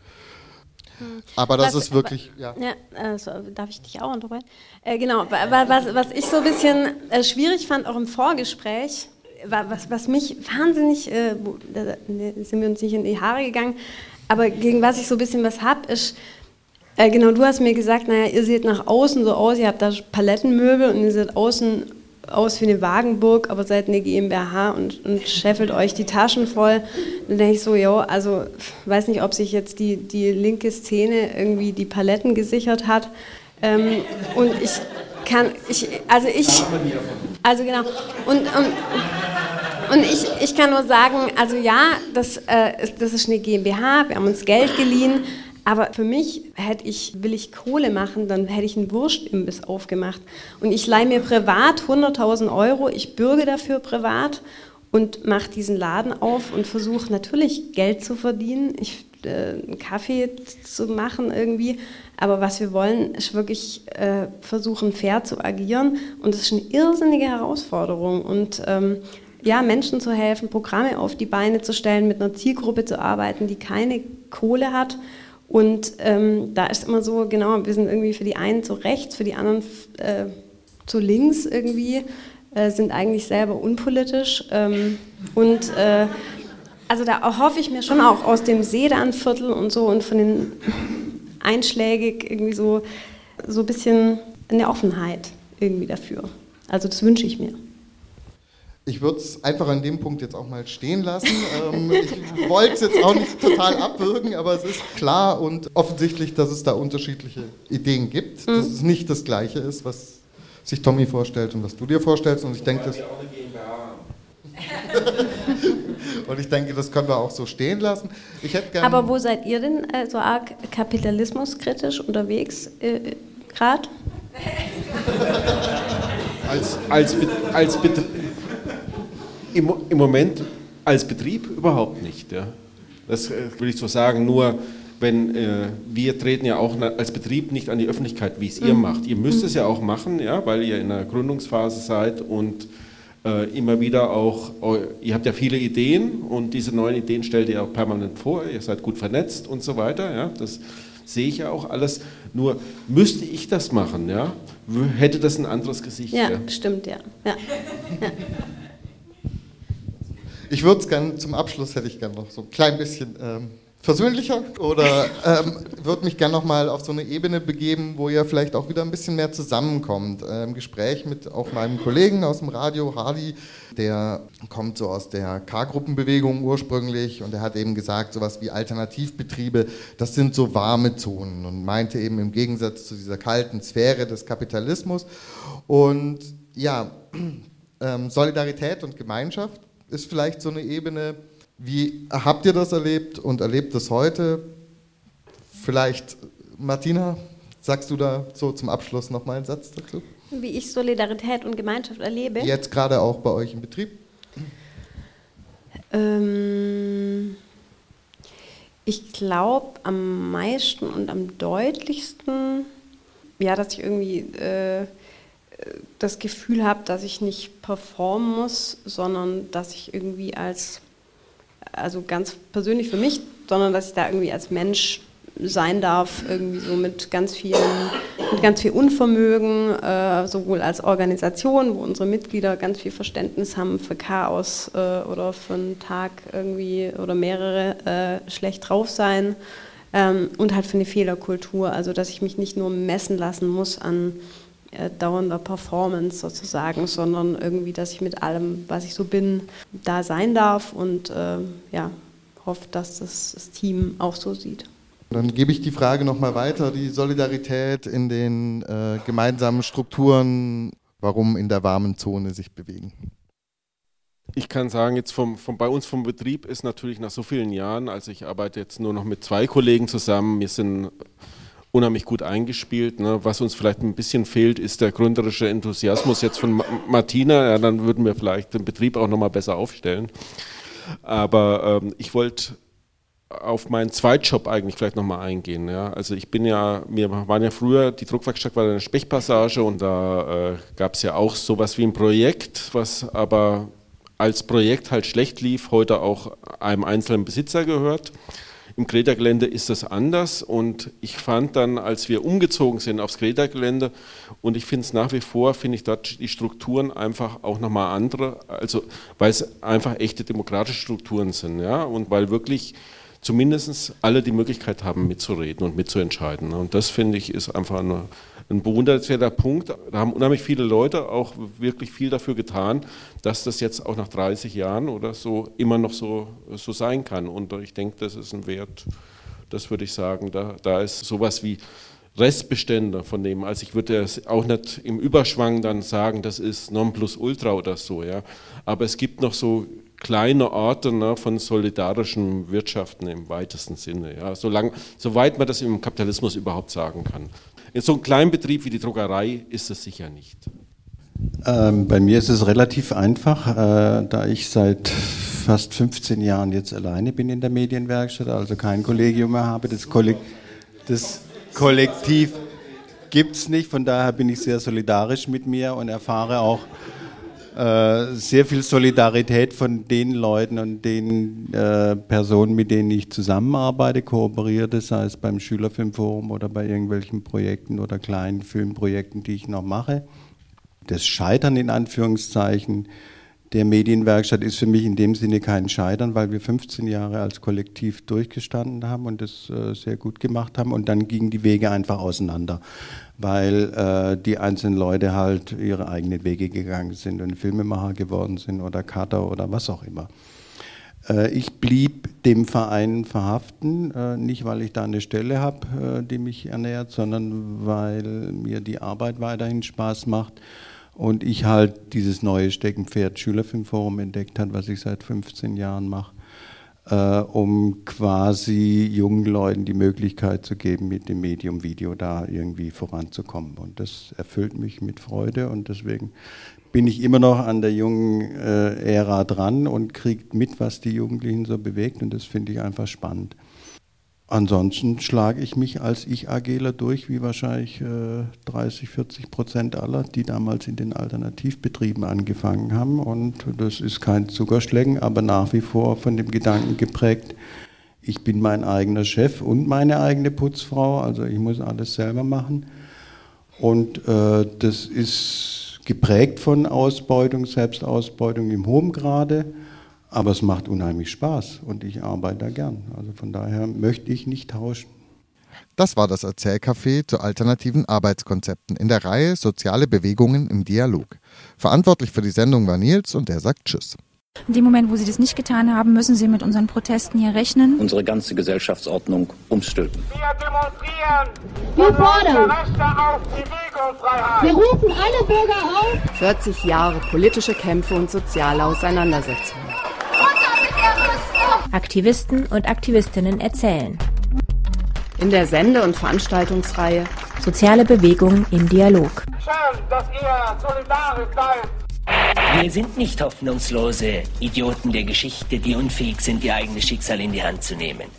Mhm. Aber das was, ist wirklich, ja. ja also, darf ich dich auch unterbrechen? Äh, genau, was, was ich so ein bisschen äh, schwierig fand, auch im Vorgespräch, was, was mich wahnsinnig, äh, da sind wir uns nicht in die Haare gegangen, aber gegen was ich so ein bisschen was habe, ist, äh, genau, du hast mir gesagt, naja, ihr seht nach außen so aus, ihr habt da Palettenmöbel und ihr seht außen aus wie eine Wagenburg, aber seid eine GmbH und, und scheffelt euch die Taschen voll. Dann denke ich so, ja, also weiß nicht, ob sich jetzt die, die linke Szene irgendwie die Paletten gesichert hat. Ähm, und ich kann, ich, also ich, also genau, und, und und ich, ich kann nur sagen, also ja, das, äh, das ist eine GmbH, wir haben uns Geld geliehen, aber für mich hätte ich, will ich Kohle machen, dann hätte ich einen Wurstimbiss aufgemacht. Und ich leihe mir privat 100.000 Euro, ich bürge dafür privat und mache diesen Laden auf und versuche natürlich Geld zu verdienen, ich, äh, einen Kaffee zu machen irgendwie. Aber was wir wollen, ist wirklich äh, versuchen, fair zu agieren. Und das ist eine irrsinnige Herausforderung. Und ähm, ja, Menschen zu helfen, Programme auf die Beine zu stellen, mit einer Zielgruppe zu arbeiten, die keine Kohle hat. Und ähm, da ist immer so, genau, wir sind irgendwie für die einen zu rechts, für die anderen äh, zu links irgendwie, äh, sind eigentlich selber unpolitisch. Ähm, und äh, also da erhoffe ich mir schon auch aus dem Sedanviertel und so und von den einschlägig irgendwie so, so ein bisschen eine Offenheit irgendwie dafür. Also das wünsche ich mir. Ich würde es einfach an dem Punkt jetzt auch mal stehen lassen. Ähm, ich wollte es jetzt auch nicht total abwürgen, aber es ist klar und offensichtlich, dass es da unterschiedliche Ideen gibt, mhm. dass es nicht das Gleiche ist, was sich Tommy vorstellt und was du dir vorstellst. Und ich denke, das. und ich denke, das können wir auch so stehen lassen. Ich hätte aber wo seid ihr denn äh, so arg kapitalismuskritisch unterwegs äh, gerade? als, als, als, Betrieb im, Im Moment als Betrieb überhaupt nicht. Ja. Das äh, will ich so sagen, nur wenn äh, wir treten ja auch als Betrieb nicht an die Öffentlichkeit, wie es mhm. ihr macht. Ihr müsst mhm. es ja auch machen, ja, weil ihr in der Gründungsphase seid und äh, immer wieder auch, ihr habt ja viele Ideen und diese neuen Ideen stellt ihr auch permanent vor, ihr seid gut vernetzt und so weiter. Ja, das sehe ich ja auch alles. Nur müsste ich das machen, ja, hätte das ein anderes Gesicht. Ja, ja. stimmt, ja. ja. ja. Ich würde es gerne zum Abschluss hätte ich gerne noch so ein klein bisschen ähm, versöhnlicher oder ähm, würde mich gerne nochmal auf so eine Ebene begeben, wo ihr vielleicht auch wieder ein bisschen mehr zusammenkommt. Im Gespräch mit auch meinem Kollegen aus dem Radio, Hardy, der kommt so aus der K-Gruppenbewegung ursprünglich und er hat eben gesagt, sowas wie Alternativbetriebe, das sind so warme Zonen und meinte eben im Gegensatz zu dieser kalten Sphäre des Kapitalismus. Und ja, ähm, Solidarität und Gemeinschaft ist vielleicht so eine Ebene, wie habt ihr das erlebt und erlebt das heute? Vielleicht, Martina, sagst du da so zum Abschluss nochmal einen Satz dazu? Wie ich Solidarität und Gemeinschaft erlebe? Jetzt gerade auch bei euch im Betrieb? Ähm, ich glaube am meisten und am deutlichsten, ja, dass ich irgendwie äh, das Gefühl habe, dass ich nicht performen muss, sondern dass ich irgendwie als also ganz persönlich für mich, sondern dass ich da irgendwie als Mensch sein darf, irgendwie so mit ganz vielen, mit ganz viel Unvermögen, äh, sowohl als Organisation, wo unsere Mitglieder ganz viel Verständnis haben für Chaos äh, oder für einen Tag irgendwie oder mehrere äh, schlecht drauf sein ähm, und halt für eine Fehlerkultur, also dass ich mich nicht nur messen lassen muss an dauernder Performance sozusagen, sondern irgendwie, dass ich mit allem, was ich so bin, da sein darf und äh, ja, hoffe, dass das, das Team auch so sieht. Dann gebe ich die Frage nochmal weiter, die Solidarität in den äh, gemeinsamen Strukturen, warum in der warmen Zone sich bewegen. Ich kann sagen, jetzt vom, vom, bei uns vom Betrieb ist natürlich nach so vielen Jahren, also ich arbeite jetzt nur noch mit zwei Kollegen zusammen, wir sind unheimlich gut eingespielt. Ne? Was uns vielleicht ein bisschen fehlt, ist der gründerische Enthusiasmus jetzt von Martina. Ja, dann würden wir vielleicht den Betrieb auch nochmal besser aufstellen. Aber ähm, ich wollte auf meinen Zweitjob eigentlich vielleicht nochmal eingehen. Ja? Also ich bin ja, wir waren ja früher, die Druckwerkstatt war eine Spechpassage und da äh, gab es ja auch sowas wie ein Projekt, was aber als Projekt halt schlecht lief, heute auch einem einzelnen Besitzer gehört. Im Greta-Gelände ist das anders und ich fand dann, als wir umgezogen sind aufs Greta-Gelände und ich finde es nach wie vor, finde ich dort die Strukturen einfach auch nochmal andere, also weil es einfach echte demokratische Strukturen sind, ja, und weil wirklich zumindest alle die Möglichkeit haben, mitzureden und mitzuentscheiden. Und das finde ich ist einfach eine ein bewundernswerter Punkt. Da haben unheimlich viele Leute auch wirklich viel dafür getan, dass das jetzt auch nach 30 Jahren oder so immer noch so, so sein kann. Und ich denke, das ist ein Wert, das würde ich sagen, da, da ist sowas wie Restbestände von dem. Also ich würde es auch nicht im Überschwang dann sagen, das ist Nonplusultra oder so, ja. Aber es gibt noch so kleine Orte ne, von solidarischen Wirtschaften im weitesten Sinne, ja. Solang, soweit man das im Kapitalismus überhaupt sagen kann. In so einem kleinen Betrieb wie die Druckerei ist es sicher nicht. Ähm, bei mir ist es relativ einfach, äh, da ich seit fast 15 Jahren jetzt alleine bin in der Medienwerkstatt, also kein Kollegium mehr habe. Das, Kollek das Kollektiv gibt es nicht, von daher bin ich sehr solidarisch mit mir und erfahre auch sehr viel Solidarität von den Leuten und den äh, Personen, mit denen ich zusammenarbeite, kooperiere, sei es beim Schülerfilmforum oder bei irgendwelchen Projekten oder kleinen Filmprojekten, die ich noch mache. Das Scheitern in Anführungszeichen der Medienwerkstatt ist für mich in dem Sinne kein Scheitern, weil wir 15 Jahre als Kollektiv durchgestanden haben und das äh, sehr gut gemacht haben und dann gingen die Wege einfach auseinander weil äh, die einzelnen Leute halt ihre eigenen Wege gegangen sind und Filmemacher geworden sind oder Cutter oder was auch immer. Äh, ich blieb dem Verein verhaften, äh, nicht weil ich da eine Stelle habe, äh, die mich ernährt, sondern weil mir die Arbeit weiterhin Spaß macht und ich halt dieses neue Steckenpferd Schülerfilmforum entdeckt habe, was ich seit 15 Jahren mache äh, um quasi jungen Leuten die Möglichkeit zu geben, mit dem Medium Video da irgendwie voranzukommen. Und das erfüllt mich mit Freude und deswegen bin ich immer noch an der jungen äh, Ära dran und kriege mit, was die Jugendlichen so bewegt und das finde ich einfach spannend. Ansonsten schlage ich mich als Ich-AGler durch, wie wahrscheinlich äh, 30, 40 Prozent aller, die damals in den Alternativbetrieben angefangen haben. Und das ist kein Zuckerschlecken, aber nach wie vor von dem Gedanken geprägt, ich bin mein eigener Chef und meine eigene Putzfrau, also ich muss alles selber machen. Und äh, das ist geprägt von Ausbeutung, Selbstausbeutung im hohen Grade Aber es macht unheimlich Spaß und ich arbeite da gern. Also von daher möchte ich nicht tauschen. Das war das Erzählcafé zu alternativen Arbeitskonzepten in der Reihe Soziale Bewegungen im Dialog. Verantwortlich für die Sendung war Nils und der sagt Tschüss. In dem Moment, wo Sie das nicht getan haben, müssen Sie mit unseren Protesten hier rechnen. Unsere ganze Gesellschaftsordnung umstülpen. Wir demonstrieren Wir fordern. Wir rufen alle Bürger auf. 40 Jahre politische Kämpfe und soziale Auseinandersetzungen. Aktivisten und Aktivistinnen erzählen. In der Sende- und Veranstaltungsreihe Soziale Bewegung im Dialog. Schön, dass ihr solidarisch seid. Wir sind nicht hoffnungslose Idioten der Geschichte, die unfähig sind, ihr eigenes Schicksal in die Hand zu nehmen.